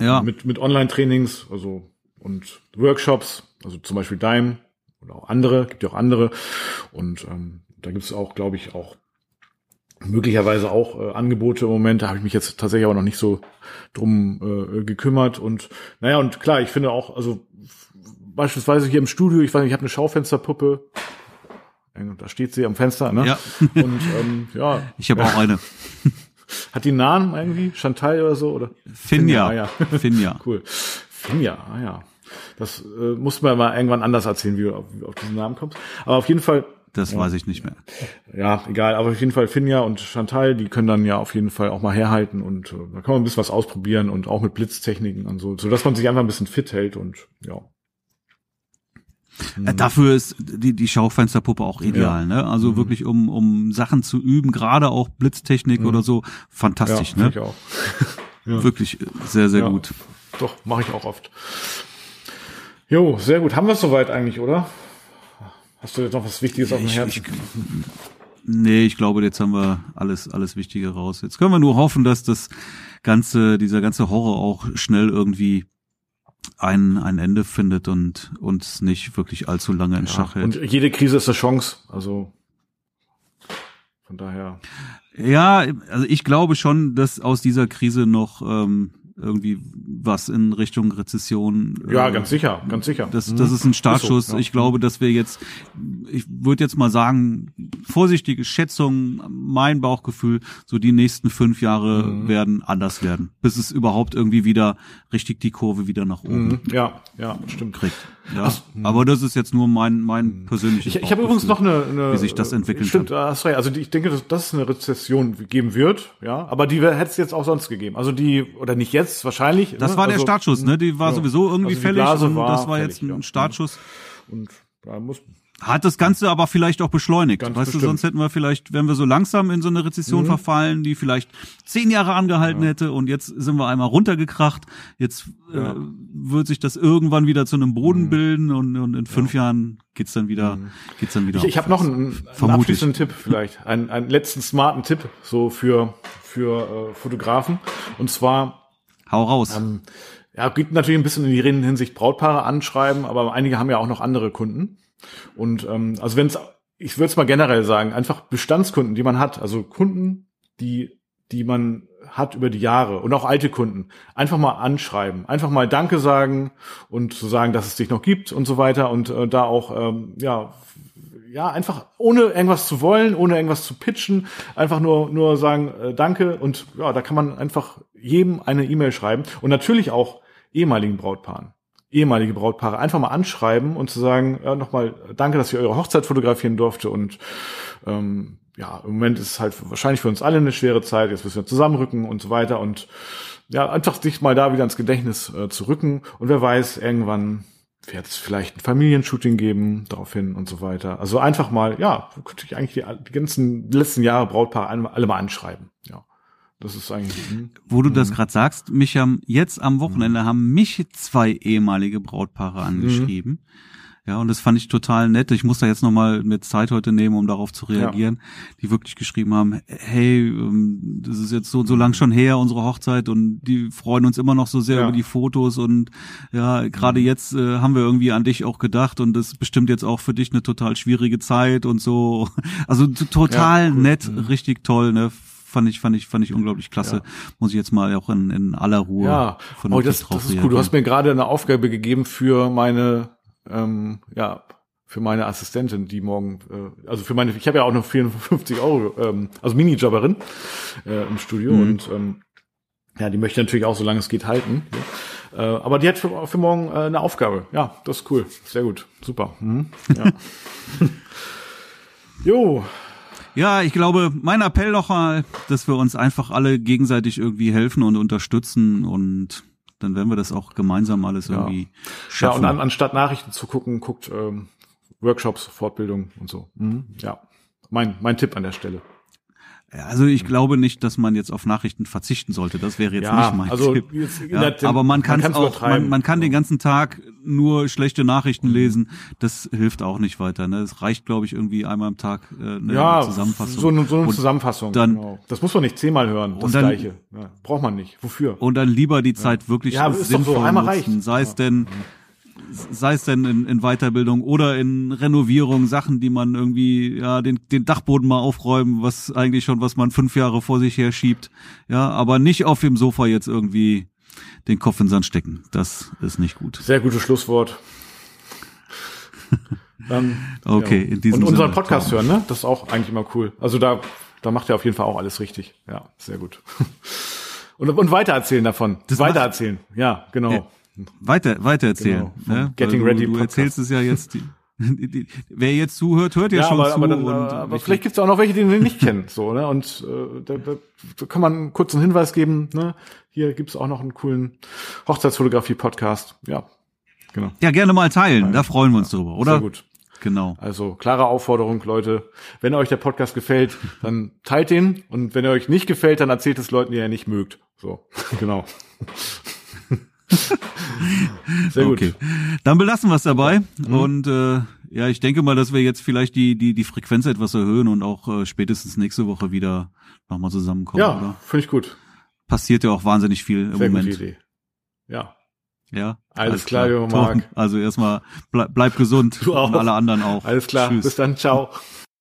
ja. mit mit Online-Trainings, also und Workshops, also zum Beispiel Dime oder auch andere, gibt ja auch andere und ähm, da gibt es auch, glaube ich, auch möglicherweise auch äh, Angebote im Moment. Da habe ich mich jetzt tatsächlich aber noch nicht so drum äh, gekümmert. Und naja, und klar, ich finde auch, also beispielsweise hier im Studio, ich weiß nicht, ich habe eine Schaufensterpuppe. Da steht sie am Fenster, ne? Ja. [laughs] Und ähm, ja, Ich habe auch eine. [laughs] hat die einen Namen irgendwie? Chantal oder so? Oder? Finja. ah, ja. [laughs] Finja. Cool. Finja, ah ja. Das äh, muss man mal irgendwann anders erzählen, wie du auf, wie du auf diesen Namen kommst. Aber auf jeden Fall, Das weiß ich nicht mehr. ja, egal, aber auf jeden Fall Finja und Chantal, die können dann ja auf jeden Fall auch mal herhalten und äh, da kann man ein bisschen was ausprobieren und auch mit Blitztechniken und so, so dass man sich einfach ein bisschen fit hält und ja. Äh, Dafür ist die, die Schaufensterpuppe auch ideal, ne? Also wirklich um, um Sachen zu üben, gerade auch Blitztechnik oder so, fantastisch, ja, ne? Ich auch. [laughs] Wirklich sehr, sehr Ja. gut. Doch, mache ich auch oft. Jo, sehr gut. Haben wir es soweit eigentlich, oder? Hast du jetzt noch was Wichtiges auf dem Ich, Herzen? ich, nee, ich glaube, jetzt haben wir alles, alles Wichtige raus. Jetzt können wir nur hoffen, dass das ganze, dieser ganze Horror auch schnell irgendwie ein, ein Ende findet und uns nicht wirklich allzu lange in Schach hält. und jede Krise ist eine Chance. Also von daher. Ja, also ich glaube schon, dass aus dieser Krise noch ähm, irgendwie was in Richtung Rezession. Ja, äh, ganz sicher, ganz sicher. Das, das ist ein Startschuss. Ist so, ja. Ich glaube, dass wir jetzt, ich würde jetzt mal sagen, vorsichtige Schätzung, mein Bauchgefühl, so die nächsten fünf Jahre mhm. werden anders werden, bis es überhaupt irgendwie wieder richtig die Kurve wieder nach oben. Mhm. Ja, ja, stimmt. Kriegt. Ja, Ach, aber das ist jetzt nur mein mein mhm. persönliches. Ich, ich habe übrigens noch eine, eine, wie sich das entwickelt. Stimmt, kann. hast recht. Also ich denke, dass, dass es eine Rezession geben wird, ja. Aber die hätte es jetzt auch sonst gegeben. Also die oder nicht jetzt wahrscheinlich. Das ne? war also, der Startschuss, ne? Die war ja. sowieso irgendwie also fällig und das war fällig, jetzt ein ja. Startschuss. Und da muss hat das Ganze aber vielleicht auch beschleunigt. Ganz weißt bestimmt. du, sonst hätten wir vielleicht, wenn wir so langsam in so eine Rezession mhm. verfallen, die vielleicht zehn Jahre angehalten ja. hätte und jetzt sind wir einmal runtergekracht. Jetzt ja. äh, wird sich das irgendwann wieder zu einem Boden mhm. bilden und, und in fünf ja. Jahren geht's dann wieder, mhm. geht's dann wieder. Ich, ich habe noch einen, einen abschließenden Tipp vielleicht, einen, einen letzten smarten Tipp so für für äh, Fotografen und zwar hau raus. Ähm, ja, geht natürlich ein bisschen in die Hinsicht Brautpaare anschreiben, aber einige haben ja auch noch andere Kunden. Und ähm, also wenn es, ich würde es mal generell sagen, einfach Bestandskunden, die man hat, also Kunden, die, die man hat über die Jahre und auch alte Kunden, einfach mal anschreiben, einfach mal Danke sagen und zu sagen, dass es dich noch gibt und so weiter und äh, da auch ähm, ja ja, einfach ohne irgendwas zu wollen, ohne irgendwas zu pitchen, einfach nur, nur sagen, äh, danke und ja, da kann man einfach jedem eine E-Mail schreiben und natürlich auch ehemaligen Brautpaaren ehemalige Brautpaare einfach mal anschreiben und zu sagen, ja, nochmal danke, dass ich eure Hochzeit fotografieren durfte. Und ähm, ja, im Moment ist es halt wahrscheinlich für uns alle eine schwere Zeit, jetzt müssen wir zusammenrücken und so weiter. Und ja, einfach sich mal da wieder ins Gedächtnis äh, zu rücken. Und wer weiß, irgendwann wird es vielleicht ein Familienshooting geben, daraufhin und so weiter. Also einfach mal, ja, könnte ich eigentlich die, die ganzen letzten Jahre Brautpaare alle, alle mal anschreiben, ja. Das ist eigentlich. Hm. Wo du das mhm. gerade sagst, mich haben jetzt am Wochenende haben mich zwei ehemalige Brautpaare angeschrieben. Mhm. Ja, und das fand ich total nett. Ich muss da jetzt nochmal mit Zeit heute nehmen, um darauf zu reagieren, ja. die wirklich geschrieben haben, hey, ähm, das ist jetzt so so lang schon her, unsere Hochzeit, und die freuen uns immer noch so sehr ja. über die Fotos und ja, gerade mhm. jetzt äh, haben wir irgendwie an dich auch gedacht und das ist bestimmt jetzt auch für dich eine total schwierige Zeit und so. [laughs] Also total ja, cool. nett, mhm. richtig toll, ne? Fand ich, fand ich, fand ich unglaublich klasse. Ja. Muss ich jetzt mal auch in, in aller Ruhe ja. von oh, das, das ist cool. Du hast mir gerade eine Aufgabe gegeben für meine, ähm, ja, für meine Assistentin, die morgen, äh, also für meine, ich habe ja auch noch 54 Euro, ähm, also Minijobberin äh, im Studio mhm. und ähm, ja, die möchte natürlich auch, solange es geht, halten. Äh, aber die hat für, für morgen äh, eine Aufgabe. Ja, das ist cool. Sehr gut. Super. Mhm. Ja. [laughs] jo, ja, ich glaube, mein Appell noch mal, dass wir uns einfach alle gegenseitig irgendwie helfen und unterstützen und dann werden wir das auch gemeinsam alles irgendwie ja. schaffen. Ja, und an, anstatt Nachrichten zu gucken, guckt ähm, Workshops, Fortbildung und so. Mhm. Ja, mein, mein Tipp an der Stelle. Also ich glaube nicht, dass man jetzt auf Nachrichten verzichten sollte. Das wäre jetzt ja, nicht mein also Tipp. Ja, aber man kann es auch, man, man kann den ganzen Tag nur schlechte Nachrichten mhm. lesen. Das hilft auch nicht weiter. Ne? Es reicht, glaube ich, irgendwie einmal am Tag äh, eine ja, Zusammenfassung. So eine, so eine Zusammenfassung. Dann, genau. Das muss man nicht zehnmal hören. Das dann, Gleiche. Ja, braucht man nicht. Wofür? Und dann lieber die Zeit wirklich ja, sinnvoll so. nutzen. Reicht. Sei es denn sei es denn in, in Weiterbildung oder in Renovierung, Sachen, die man irgendwie, ja, den, den Dachboden mal aufräumen, was eigentlich schon, was man fünf Jahre vor sich her schiebt. Ja, aber nicht auf dem Sofa jetzt irgendwie den Kopf in den Sand stecken. Das ist nicht gut. Sehr gutes Schlusswort. Dann, [laughs] okay, ja. in diesem Und unseren Sinne, Podcast hören, ne? Das ist auch eigentlich immer cool. Also da, da macht er auf jeden Fall auch alles richtig. Ja, sehr gut. [laughs] Und, und weitererzählen davon. Das weitererzählen. Ja, genau. Ja. Weiter, weiter erzählen. Genau. Ne? Getting Ready. Du, du erzählst es ja jetzt. Die, die, die, wer jetzt zuhört, hört ja, ja schon aber, zu. Aber, dann, aber vielleicht gibt es auch noch welche, die wir nicht kennen. So, ne? Und äh, da, da, da kann man einen kurzen Hinweis geben. Ne? Hier gibt's auch noch einen coolen Hochzeitsfotografie-Podcast. Ja, genau. Ja, gerne mal teilen. Nein. Da freuen wir uns ja, drüber, oder? Sehr gut. Genau. Also klare Aufforderung, Leute. Wenn euch der Podcast gefällt, dann teilt ihn. Und wenn er euch nicht gefällt, dann erzählt es Leuten, die ihr nicht mögt. So, [laughs] genau. [laughs] Sehr gut. Okay. Dann belassen wir es dabei. Mhm. Und äh, ja, ich denke mal, dass wir jetzt vielleicht die, die, die Frequenz etwas erhöhen und auch äh, spätestens nächste Woche wieder nochmal zusammenkommen. Ja, finde ich gut. Passiert ja auch wahnsinnig viel im Sehr Moment. Gute Idee. Ja. Ja. Alles, alles klar, klar, Marc. Also erstmal bleib, bleib gesund. Du auch. Und alle anderen auch. Alles klar. Tschüss. Bis dann. Ciao. [laughs]